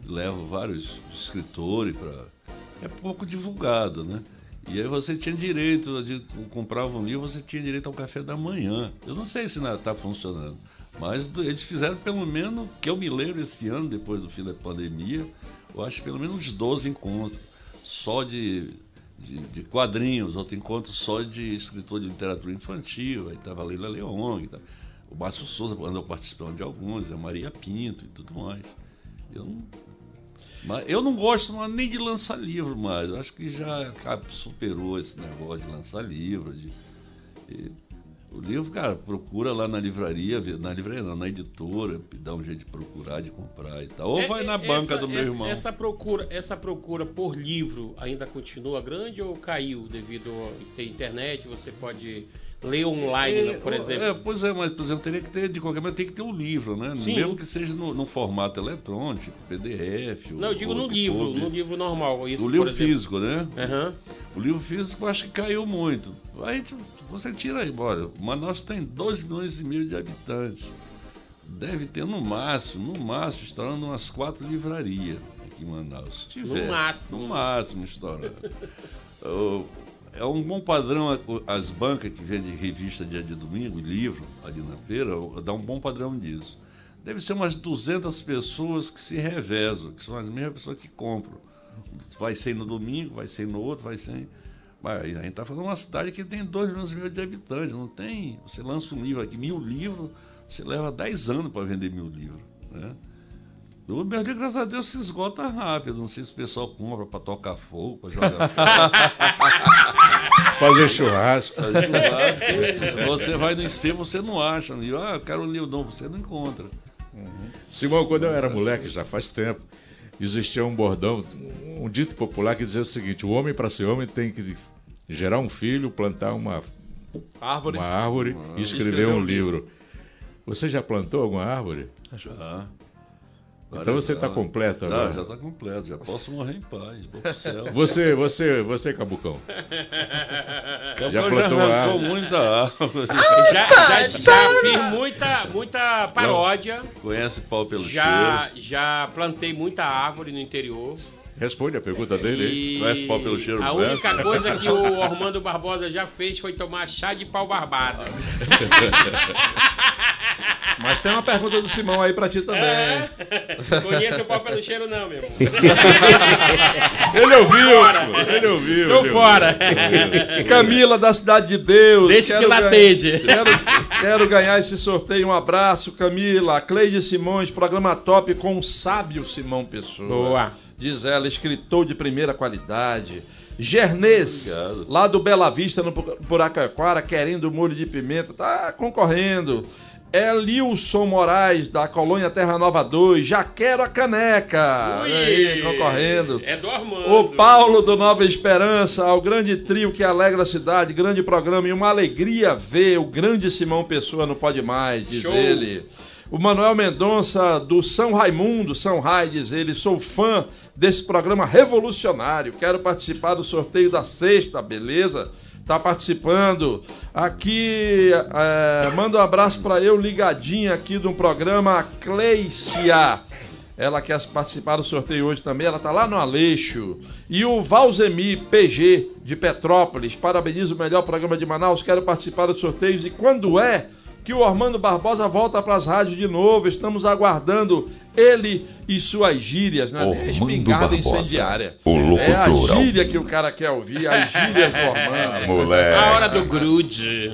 leva vários escritores para. É pouco divulgado, né? E aí você tinha direito de comprar um livro, você tinha direito ao café da manhã. Eu não sei se está funcionando, mas eles fizeram pelo menos, que eu me lembro esse ano, depois do fim da pandemia, eu acho pelo menos uns 12 encontros só de, de, de quadrinhos, outro encontro só de escritor de literatura infantil, aí estava a Leila Leong, tá- o Márcio Souza andou participando de alguns, a Maria Pinto e tudo mais. Eu não, mas eu não gosto nem de lançar livro mais, eu acho que já superou esse negócio de lançar livro. De, o livro, cara, procura lá na livraria, na livraria não, na editora, dá um jeito de procurar, de comprar e tal. Ou É- vai é- na banca essa- do meu essa- irmão. Essa procura, essa procura por livro ainda continua grande ou caiu devido a ter internet? Você pode ler online, É, por exemplo. É, pois é, mas por exemplo, teria que ter, de qualquer maneira, tem que ter um livro, né? Sim. Mesmo que seja no, no formato eletrônico, PDF. Não, eu digo no livro, no livro normal. Isso, O livro físico, né? Aham. O livro físico eu acho que caiu muito. Aí tu- você tira aí, olha, Manaus tem 2 milhões e meio de habitantes. Deve ter no máximo, no máximo, estourando umas quatro livrarias aqui em Manaus. Tiver, No máximo. No máximo estourando. É um bom padrão as bancas que vendem revista dia de domingo, livro, ali na feira, dá um bom padrão disso. Deve ser umas 200 pessoas que se revezam, que são as mesmas pessoas que compram. Vai ser no domingo, vai ser no outro, vai ser. Mas a gente está falando de uma cidade que tem 2 milhões e meio de habitantes, não tem. Você lança um livro aqui, mil livros, você leva 10 anos para vender mil livros. Né? O meu livro, graças a Deus, se esgota rápido. Não sei se o pessoal compra para tocar fogo, para jogar Fazer churrasco. fazer churrasco. Você vai no ensejo, você não acha. E, ah, eu quero um livro, não, você não encontra. Simão, quando eu era moleque, já faz tempo, existia um bordão, um dito popular que dizia o seguinte: o homem, para ser homem, tem que gerar um filho, plantar uma, Árvore. uma árvore e escrever um livro. Você já plantou alguma árvore? Já. Então você está completo Já, agora. já está completo, já posso morrer em paz. Vou pro céu. Você, você, você, Cabucão. Campo já já plantou arrancou árvore? muita árvore. Já, já, já fiz muita, muita paródia. Conhece pau pelo Já, já plantei muita árvore no interior. Responde a pergunta dele. E Conhece pau pelo cheiro, a conhece? única coisa que o Ormando Barbosa já fez foi tomar chá de pau barbado. Mas tem uma pergunta do Simão aí pra ti também. É. Conheço o pau pelo cheiro não, meu irmão. Ele ouviu, ele ouviu. Tô ele fora. ouviu. Camila da Cidade de Deus. Deixa que lateje. ganhar- Quero, quero ganhar esse sorteio. Um abraço, Camila. Cleide Simões, programa top com o sábio Simão Pessoa. Boa. Diz ela, escritor de primeira qualidade. Gernês, Obrigado. lá do Bela Vista, no Puracaquara, querendo molho de pimenta, tá concorrendo. Elilson Moraes, da Colônia Terra Nova 2, já quero a caneca. Aí, concorrendo. É do Armando. O Paulo do Nova Esperança, ao grande trio que alegra a cidade, grande programa e uma alegria ver o grande Simão Pessoa no Pode Mais, diz Show. ele. O Manuel Mendonça do São Raimundo, São Rai, diz ele, sou fã desse programa revolucionário, quero participar do sorteio da sexta, beleza? Tá participando. Aqui, é, manda um abraço para eu ligadinha aqui um programa Cleicia. Ela quer participar do sorteio hoje também, ela tá lá no Aleixo. E o Valzemi PG de Petrópolis, parabeniza o melhor programa de Manaus, quero participar dos sorteios. E quando é que o Armando Barbosa volta para as rádios de novo? Estamos aguardando ele e suas gírias, né? Ormando Espingarda Barbosa, incendiária. o É a gíria que o cara quer ouvir, as gírias do Armando. Moleque. A hora do grude.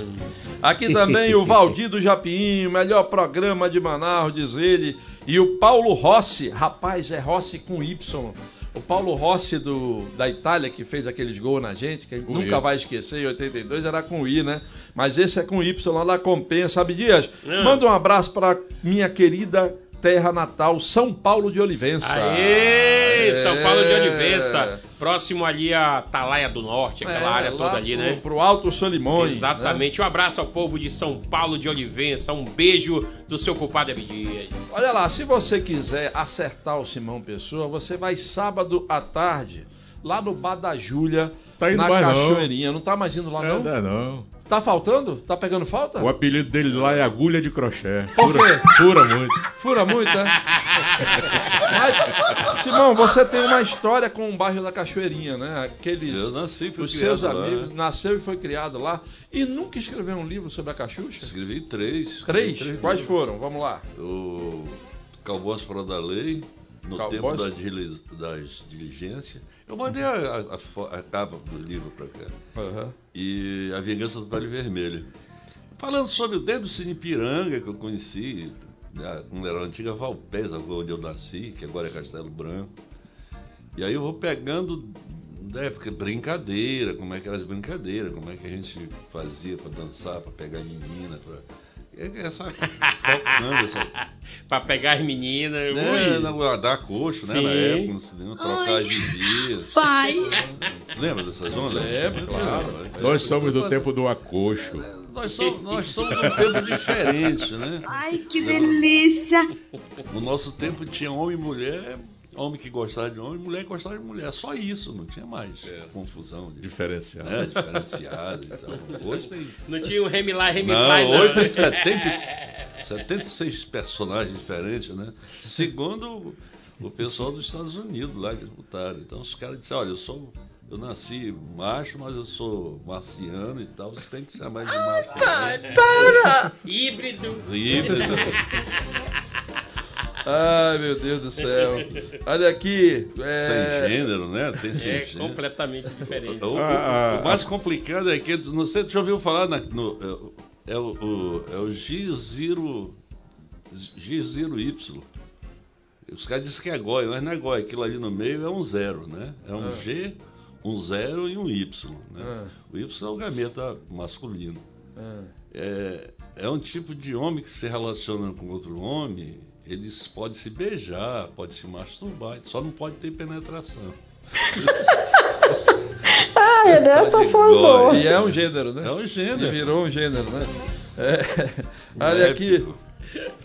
Aqui também o Valdir do Japim, o melhor programa de Manaus, diz ele. E o Paulo Rossi, rapaz, é Rossi com Y. O Paulo Rossi do, da Itália, que fez aqueles gols na gente, que a gente nunca I. vai esquecer, em 82 era com I, né? Mas esse é com Y lá da Compensa. Sabe, Dias? Hum. Manda um abraço para minha querida terra natal, São Paulo de Olivença. Aê, São Paulo de É. Olivença. Próximo ali a Atalaia do Norte, aquela É, área toda ali, pro, né? Pro Alto Solimões. né? Exatamente. Um abraço ao povo de São Paulo de Olivença. Um beijo do seu culpado Abdias. Olha lá, se você quiser acertar o Simão Pessoa, você vai sábado à tarde, lá no Bar da Júlia, Tá na mais não. Cachoeirinha. Não. tá mais indo lá, Não, não? dá não. Tá faltando? Tá pegando falta? O apelido dele lá é agulha de crochê. Por Fura, quê? fura muito. Fura muito, é? Mas, Simão, você tem uma história com o bairro da Cachoeirinha, né? Aqueles. Eu nasci fui Os seus lá. amigos, nasceu e foi criado lá. E nunca escreveu um livro sobre a Cachucha? Escrevi três. Três? Escrevi Quais livros. foram? Vamos lá. O Cowboys Fora da Lei, no Cowboys? tempo das, das diligências. Eu mandei a, a- a capa do livro para cá. Aham. E A Vingança do Vale Vermelho. Falando sobre desde o Cine Piranga, que eu conheci, né, quando era a antiga Valpés, a rua onde eu nasci, que agora é Castelo Branco. E aí eu vou pegando da época brincadeira, como é que eram as brincadeiras, como é que a gente fazia para dançar, para pegar menina, para essa focando essa pra pegar as meninas. né, Ui. coxo, né, Sim. na época, no cinema, trocar Ai. gibias. Pai. Lembra dessas ondas? Lembro, claro. Nós somos do tempo do acocho. nós somos, nós somos de um tempo diferente, né? Ai, que delícia! No nosso tempo tinha homem e mulher, homem que gostava de homem, mulher que gostava de mulher. Só isso, não tinha mais confusão. De, Diferenciado. né, diferenciado. Então, hoje tem. Não tinha um reme lá, reme Não, lá, hoje não. tem 70, 76 personagens diferentes, né? Segundo o, o pessoal dos Estados Unidos lá que votaram. Então os caras disseram, olha, eu sou. Eu nasci macho, mas eu sou marciano e tal. Você tem que chamar de marciano. Híbrido. Híbrido. Ai, meu Deus do céu. Olha aqui. é, Sem gênero, né? Tem sem É gênero. completamente diferente. O, o- Ah, ah, o mais complicado é que, não sei, você já ouviu falar na- no, é, é o, o, é o G0 G0 Y. Os caras dizem que é GOI, mas não é GOI. Aquilo ali no meio é um zero, né? É um Ah. G, um zero e um Y. Né? Ah. O Y é o gameta masculino. Ah, É, é um tipo de homem que se relaciona com outro homem, eles podem se beijar, podem se masturbar, só não pode ter penetração. Ai, dessa foi boa. E é um gênero, né? É um E gênero. virou um gênero, né? É. Olha Leve. aqui.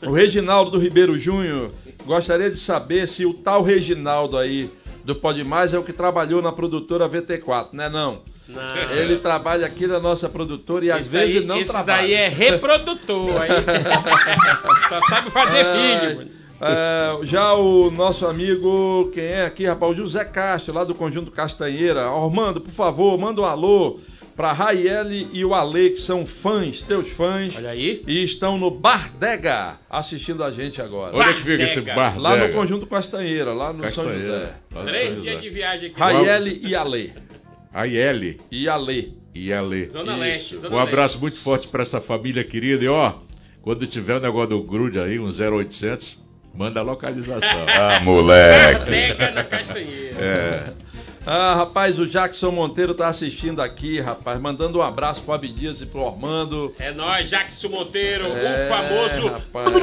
O Reginaldo do Ribeiro Júnior gostaria de saber se o tal Reginaldo aí do Pode Mais é o que trabalhou na produtora VT4, né? Não. Não. Ele trabalha aqui na nossa produtora e às Esse vezes aí- não esse trabalha. daí é reprodutor. Aí. Só sabe fazer mano. é, já o nosso amigo, quem é aqui, rapaz? O José Castro, lá do Conjunto Castanheira. Armando, por favor, manda um alô pra Raiele e o Ale, que são fãs, teus fãs. Olha aí. E estão no Bardega assistindo a gente agora. Onde é que fica esse Bardega. bar? Lá no? Conjunto Castanheira, lá no São José. Castanheira. lá no São Três José. dias de viagem aqui. Raiele e Ale. A Iele E Ale. e a Lê. Zona Isso. Leste. Zona Um abraço muito forte pra essa família querida. E ó, quando tiver o negócio do grude aí, um 0800, manda a localização. Ah, moleque. Pega na castanheira. É. Ah, rapaz, o Jackson Monteiro tá assistindo aqui, rapaz. Mandando um abraço pro Abdias e pro Armando. É nós, Jackson Monteiro, É, o famoso rapaz.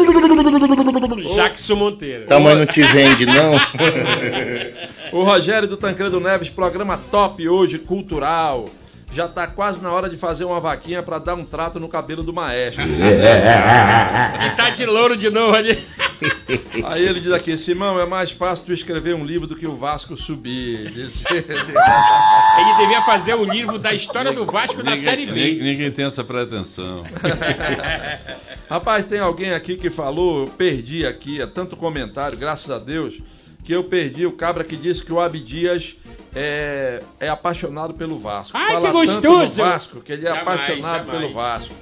Jackson Monteiro. Tamanho não te vende, não? O Rogério do Tancredo Neves, programa top hoje, cultural. Já tá quase na hora de fazer uma vaquinha pra dar um trato no cabelo do maestro. E tá de louro de novo ali. Aí ele diz aqui, Simão, é mais fácil tu escrever um livro do que o Vasco subir. Ele devia fazer o livro da história do Vasco na Ninguém- Série B. ninguém, ninguém tem essa pretensão. Rapaz, tem alguém aqui que falou, eu perdi aqui, é tanto comentário, graças a Deus, que eu perdi o cabra que disse que o Abdias é, é apaixonado pelo Vasco. Ai, Fala que tanto gostoso! Vasco, que ele é Jamais, apaixonado jamais. pelo Vasco.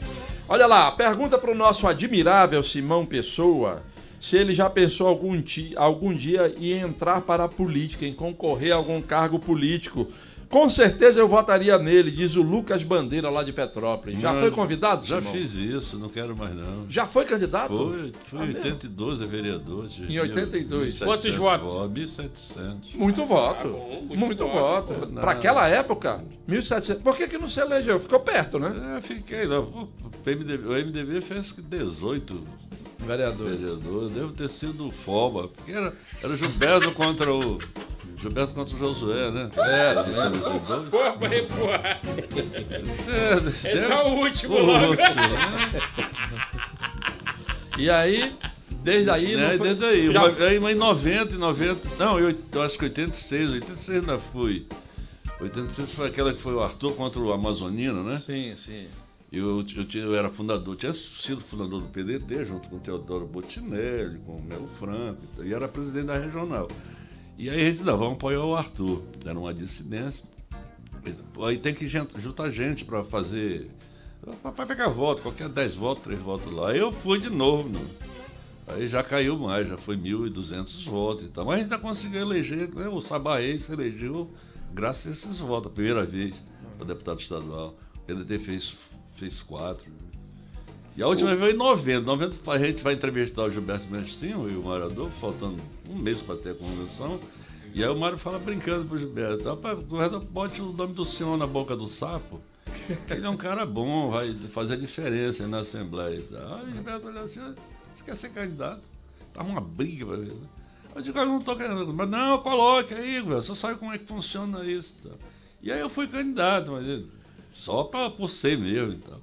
Olha lá, pergunta para o nosso admirável Simão Pessoa se ele já pensou algum, ti- algum dia em entrar para a política, em concorrer a algum cargo político. Com certeza eu votaria nele, diz o Lucas Bandeira lá de Petrópolis. Já Não, foi convidado, Já Simão? fiz isso, não quero mais não. Já foi candidato? Foi, fui Ah, em mesmo? 82 a vereador. Em dias, 82. 1.700 Quantos votos? 1.700. Muito voto. Tá bom, muito muito voto. voto. Não. Para aquela época, 1.700. Por que, que não se elegeu? Ficou perto, né? É, fiquei lá. O MDB, o MDB fez 18 Vereador. vereadores. Deve ter sido FOBA. Porque era, era Gilberto contra o. Gilberto contra o Josué, né? Era, né? 72. Pô, vai, porra. É, é o último o logo. último, né? E aí, desde aí. Né, não foi- desde aí. Já- Mas, aí, mas em 90, em 90. Não, eu, eu acho que 86, 86 ainda fui. 86 foi aquela que foi o Arthur contra o Amazonino, né? Sim, sim. Eu, eu, tinha- eu era fundador, tinha sido fundador do PDT, junto com o Teodoro Botinelli, com o Melo Franco, e era presidente da regional. E aí a gente, não, vamos apoiar o Arthur. Era uma dissidência. Aí tem que juntar gente para fazer. para pegar voto, qualquer 10 votos, 3 votos lá. Aí eu fui de novo, não. Aí já caiu mais, já foi 1.200 votos e tal. Mas a gente já conseguiu eleger, né? o Sabaê se elegeu graças a esses votos, a primeira vez, para deputado estadual. O PDT fez, fez quatro. E a última vez foi em novembro. Novembro a gente vai entrevistar o Gilberto Mestinho e o Mário Adolfo, faltando um mês para ter a convenção. E aí o Mário fala brincando pro Gilberto, rapaz, governador, bote o nome do senhor na boca do sapo. Ele é um cara bom, vai fazer diferença na Assembleia e tal. Aí o Gilberto olhou assim, você quer ser candidato? Tá uma briga pra ver. né? Eu digo, eu não tô querendo. Mas não, coloque aí, velho. Você sabe como é que funciona isso. e. E aí eu fui candidato, mas só por ser mesmo e tal.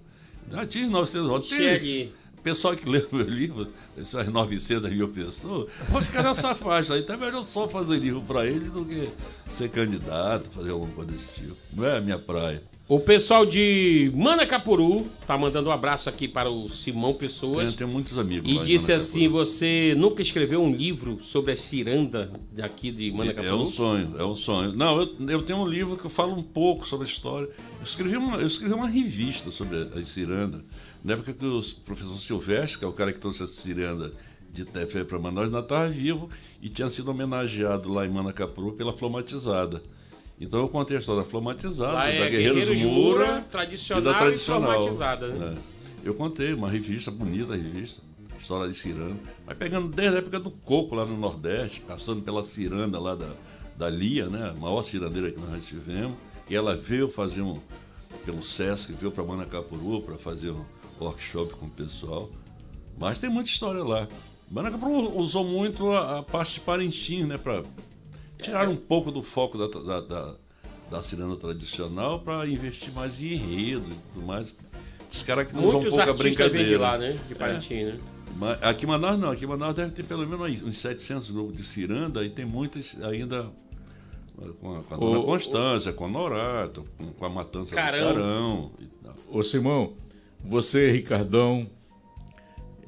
Já tinha 900 votos. Chegue. O pessoal que lê o meu livro, essas 900 mil pessoas, pode ficar nessa faixa aí. Então é melhor só fazer livro para eles do que ser candidato, fazer alguma coisa desse tipo. Não é a minha praia. O pessoal de Manacapuru tá mandando um abraço aqui para o Simão Pessoas. Tenho, tenho muitos amigos. E disse assim: você nunca escreveu um livro sobre a ciranda daqui de É Manacapuru? um sonho, é um sonho. Não, eu, eu tenho um livro que eu falo um pouco sobre a história. Eu escrevi uma, eu escrevi uma revista sobre a, a ciranda. Na época que o professor Silvestre, que é o cara que trouxe a ciranda de Tefé para Manaus, ainda estava vivo e tinha sido homenageado lá em Manacapuru pela Flomatizada. Então eu contei a história da Lá da é Guerreiros, Guerreiros Moura, Moura, e tradicional da e tradicional. Flomatizada, né? É. Eu contei uma revista, bonita revista, história de ciranda. Vai pegando desde a época do coco lá no Nordeste, passando pela ciranda lá da, da Lia, né? A maior cirandeira que nós já tivemos. E ela veio fazer um, pelo Sesc, veio para Manacapuru para fazer um workshop com o pessoal. Mas tem muita história lá. Manacapuru usou muito a, a parte de Parintins, né? Para tirar um pouco do foco da, da, da, da ciranda tradicional para investir mais em enredos e tudo mais. Os caras que não vão um Muitos pouco a artistas vêm de brincadeira. lá, né? De É. Parintins, né? Aqui em Manaus não, aqui em Manaus deve ter pelo menos uns 700 grupos de ciranda e tem muitas ainda eh, com a, com a Dona O- Constância, com a Norato, com, com a Matança Carão. do Carão. e tal. Ô Simão, você, Ricardão,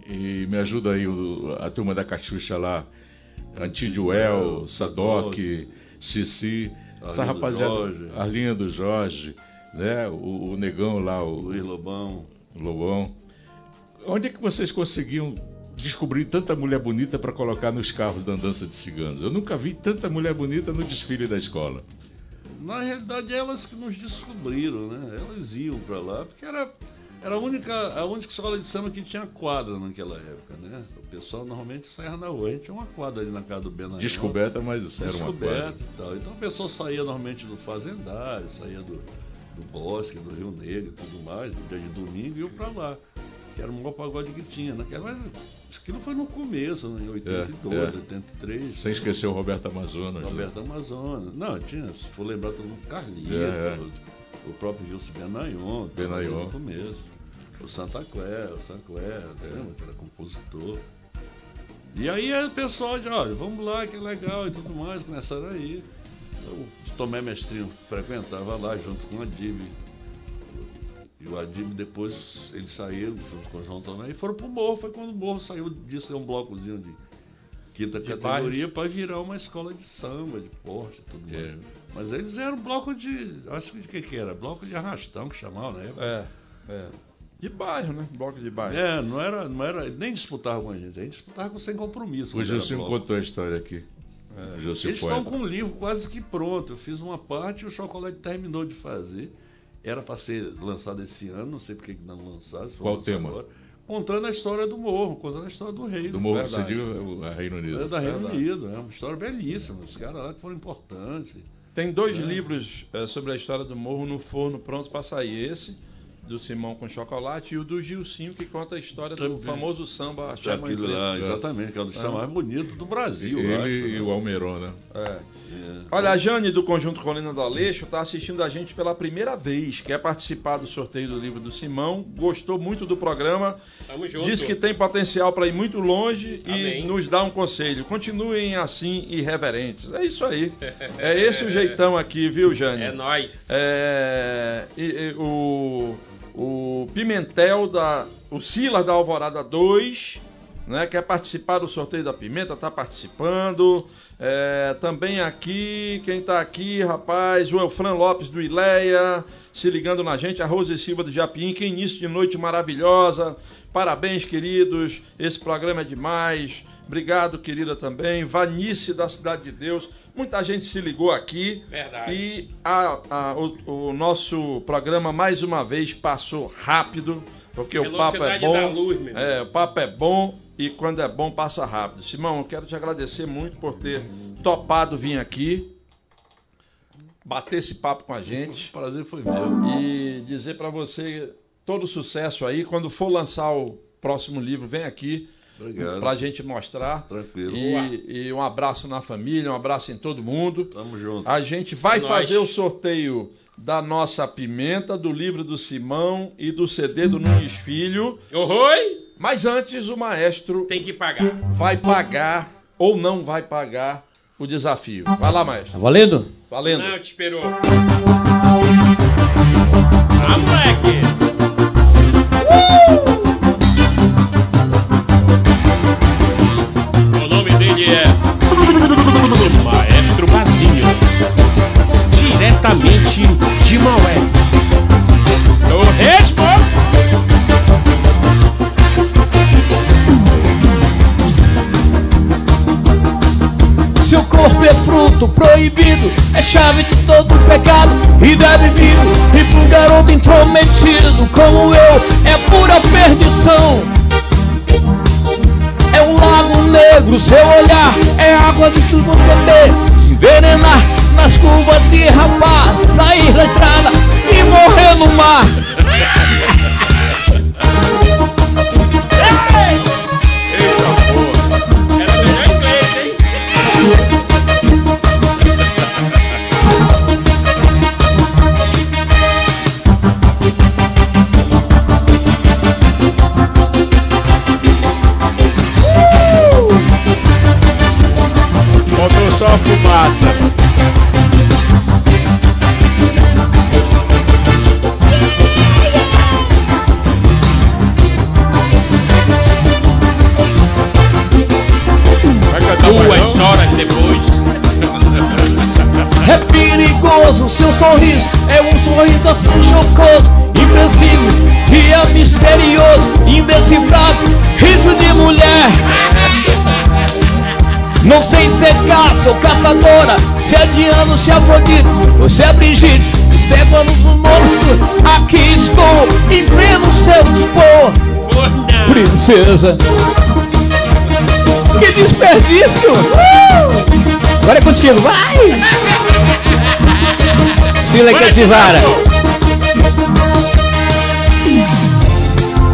e me ajuda aí o- a turma da Cachucha lá, Antídio El, Sadoc, Cici, essa rapaziada, Jorge. Arlindo Jorge, né? O, o Negão lá, o Luiz Lobão. Lobão. Onde é que vocês conseguiam descobrir tanta mulher bonita para colocar nos carros da dança de ciganos? Eu nunca vi tanta mulher bonita no desfile da escola. Na realidade, elas que nos descobriram, né? Elas iam para lá, porque era, era a, única, a única escola de samba que tinha quadra naquela época, né? O pessoal normalmente saía na rua. A gente tinha uma quadra ali na casa do Benaião. Descoberta, mas era uma quadra. e tal. Então a pessoa saía normalmente do fazendário, saía do, do bosque, do Rio Negro e tudo mais, no dia de domingo, e ia pra lá. Que era o maior pagode que tinha. Naquela, aquilo foi no começo, né, em 82, é. 83. Sem esquecer o Roberto Amazonas. né? Roberto Amazonas. Não, tinha, se for lembrar todo mundo, Carlito, É, é. O próprio Gilson Benayon, Benayon. começo. O Santa Clara, o Santa Clara, lembra, que era compositor. E aí o pessoal já, olha, vamos lá, que é legal e tudo mais, começaram a ir. O Tomé Mestrinho frequentava lá junto com o Adib. E o Adib depois ele saiu junto com o João Tomé e foram pro morro. Foi quando o morro saiu disso, é um blocozinho de quinta De categoria para virar uma escola de samba, de porte e tudo mais. É. Mas eles eram bloco de. Acho que de que, que era? Bloco de arrastão que chamavam na época. É, é. De bairro, né? Bloco de bairro. É, não era, não era. Nem disputava com a gente, a gente disputava com sem compromisso. O bloco. contou a história aqui. O Gilcinho Eles estão com um livro quase que pronto. Eu fiz uma parte e o chocolate terminou de fazer. Era para ser lançado esse ano, não sei por que não lançaram. Qual lançar tema? agora. Contando a história do morro, contando a história do rei. Do Morro que você diz, a Reino Unido. É da Reino Verdade. Unido, é uma história belíssima. Os caras lá que foram importantes. Tem dois livros eh, sobre a história do morro no forno pronto para sair. Esse, do Simão com chocolate, e o do Gilcinho, que conta a história do Também. famoso samba Chama Aquilo lá, exatamente, que é o Ah. samba mais bonito do Brasil. Ele acho, e né? o Almeron, né? É. É. Olha, a Jane do Conjunto Colina do Aleixo está assistindo a gente pela primeira vez, quer participar do sorteio do livro do Simão, gostou muito do programa, Tamo junto. diz que tem potencial para ir muito longe Amém. e nos dá um conselho. Continuem assim irreverentes. É isso aí. É esse o jeitão aqui, viu, Jane? É nóis. É, e- e o, o Pimentel da. O Silas da Alvorada 2, né? Quer participar do sorteio da pimenta, tá participando. É, também aqui, quem tá aqui, rapaz, o Elfran Lopes do Ileia, se ligando na gente, a Rose Silva do Japim, que início de noite maravilhosa. Parabéns, queridos. Esse programa é demais. Obrigado, querida, também. Vanice da Cidade de Deus. Muita gente se ligou aqui. Verdade. E a- a- o, o nosso programa, mais uma vez, passou rápido. Porque o papo é bom. da luz, meu é, o papo é bom e quando é bom passa rápido. Simão, eu quero te agradecer muito por ter topado vir aqui, bater esse papo com a gente O prazer foi meu. e dizer para você todo sucesso aí. Quando for lançar o próximo livro, vem aqui Obrigado. pra gente mostrar. Tranquilo. E, e um abraço na família, um abraço em todo mundo. Tamo junto. A gente vai Nós. fazer o sorteio da nossa pimenta, do livro do Simão e do CD do Nunes Filho. Oi? Mas antes o maestro Tem que pagar. vai pagar ou não vai pagar o desafio. Vai lá, maestro. Tá valendo? Valendo. Não, te esperou. Chave de todo pecado e deve vir. E pro garoto intrometido como eu, é pura perdição. É um lago negro, seu olhar é água de chuva beber. Se envenenar nas curvas de rapaz, sair da estrada e morrer no mar. Não sei se é caça ou caçadora, se é Diano, se é Afrodite, se é Brigitte, Estefanos do Morto. Aqui estou, em pleno seu dispor, princesa. Que desperdício! Uh! Agora é contigo, vai! Fila que ativara.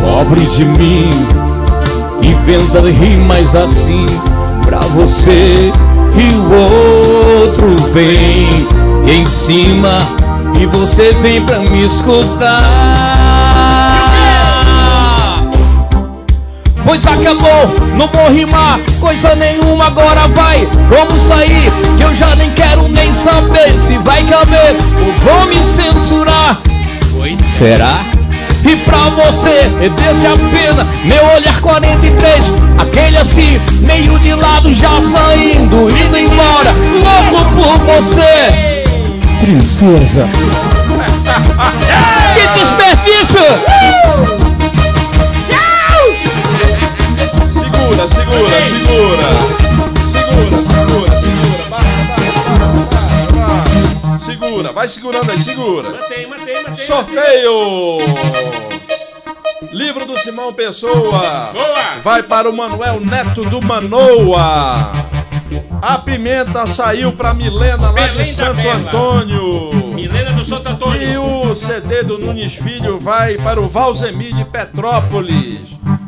Pobre de mim, inventa rimas assim pra você e o outro vem em cima e você vem pra me escutar. Pois acabou, não vou rimar coisa nenhuma, agora vai. Vamos sair, que eu já nem quero nem saber se vai caber ou vou me censurar. Será? E pra você, desde a pena, meu olhar 43, aquele assim, meio de lado já saindo, indo embora, louco por você. Princesa. que desperdício! Segura, segura, segura. Segura, segura, segura. Vai segurando aí, segura. Mantém, mantém, mantém. Sorteio! Livro do Simão Pessoa. Boa! Vai para o Manuel Neto do Manoa. A pimenta saiu para Milena lá Belém de Santo Bela. Antônio. Milena do Santo E Antônio. o CD do Nunes Filho vai para o Valzemir de Petrópolis.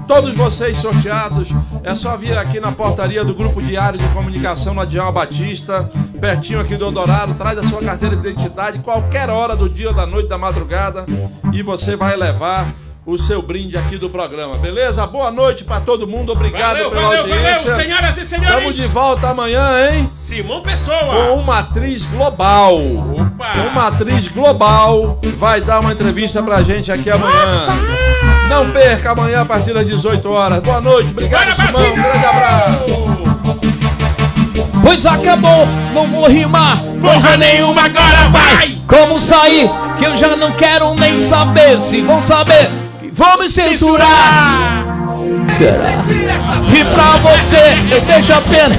Todos vocês sorteados, é só vir aqui na portaria do Grupo Diário de Comunicação na Dial Batista, pertinho aqui do Eldorado, traz a sua carteira de identidade qualquer hora do dia, da noite, da madrugada e você vai levar o seu brinde aqui do programa, beleza? Boa noite para todo mundo, obrigado Valeu, pela valeu, audiência. valeu, senhoras e senhores. Estamos de volta amanhã, hein? Simão Com Pessoa. uma atriz global. Opa. Uma atriz global vai dar uma entrevista pra gente aqui amanhã. Não perca amanhã a partir das 18 horas. Boa noite, obrigado, Simão. Um grande abraço. Pois acabou, não vou rimar Porra nenhuma, agora vai! Como sair, que eu já não quero nem saber Se vão saber, que vão me censurar Será? E pra você, eu deixo a pena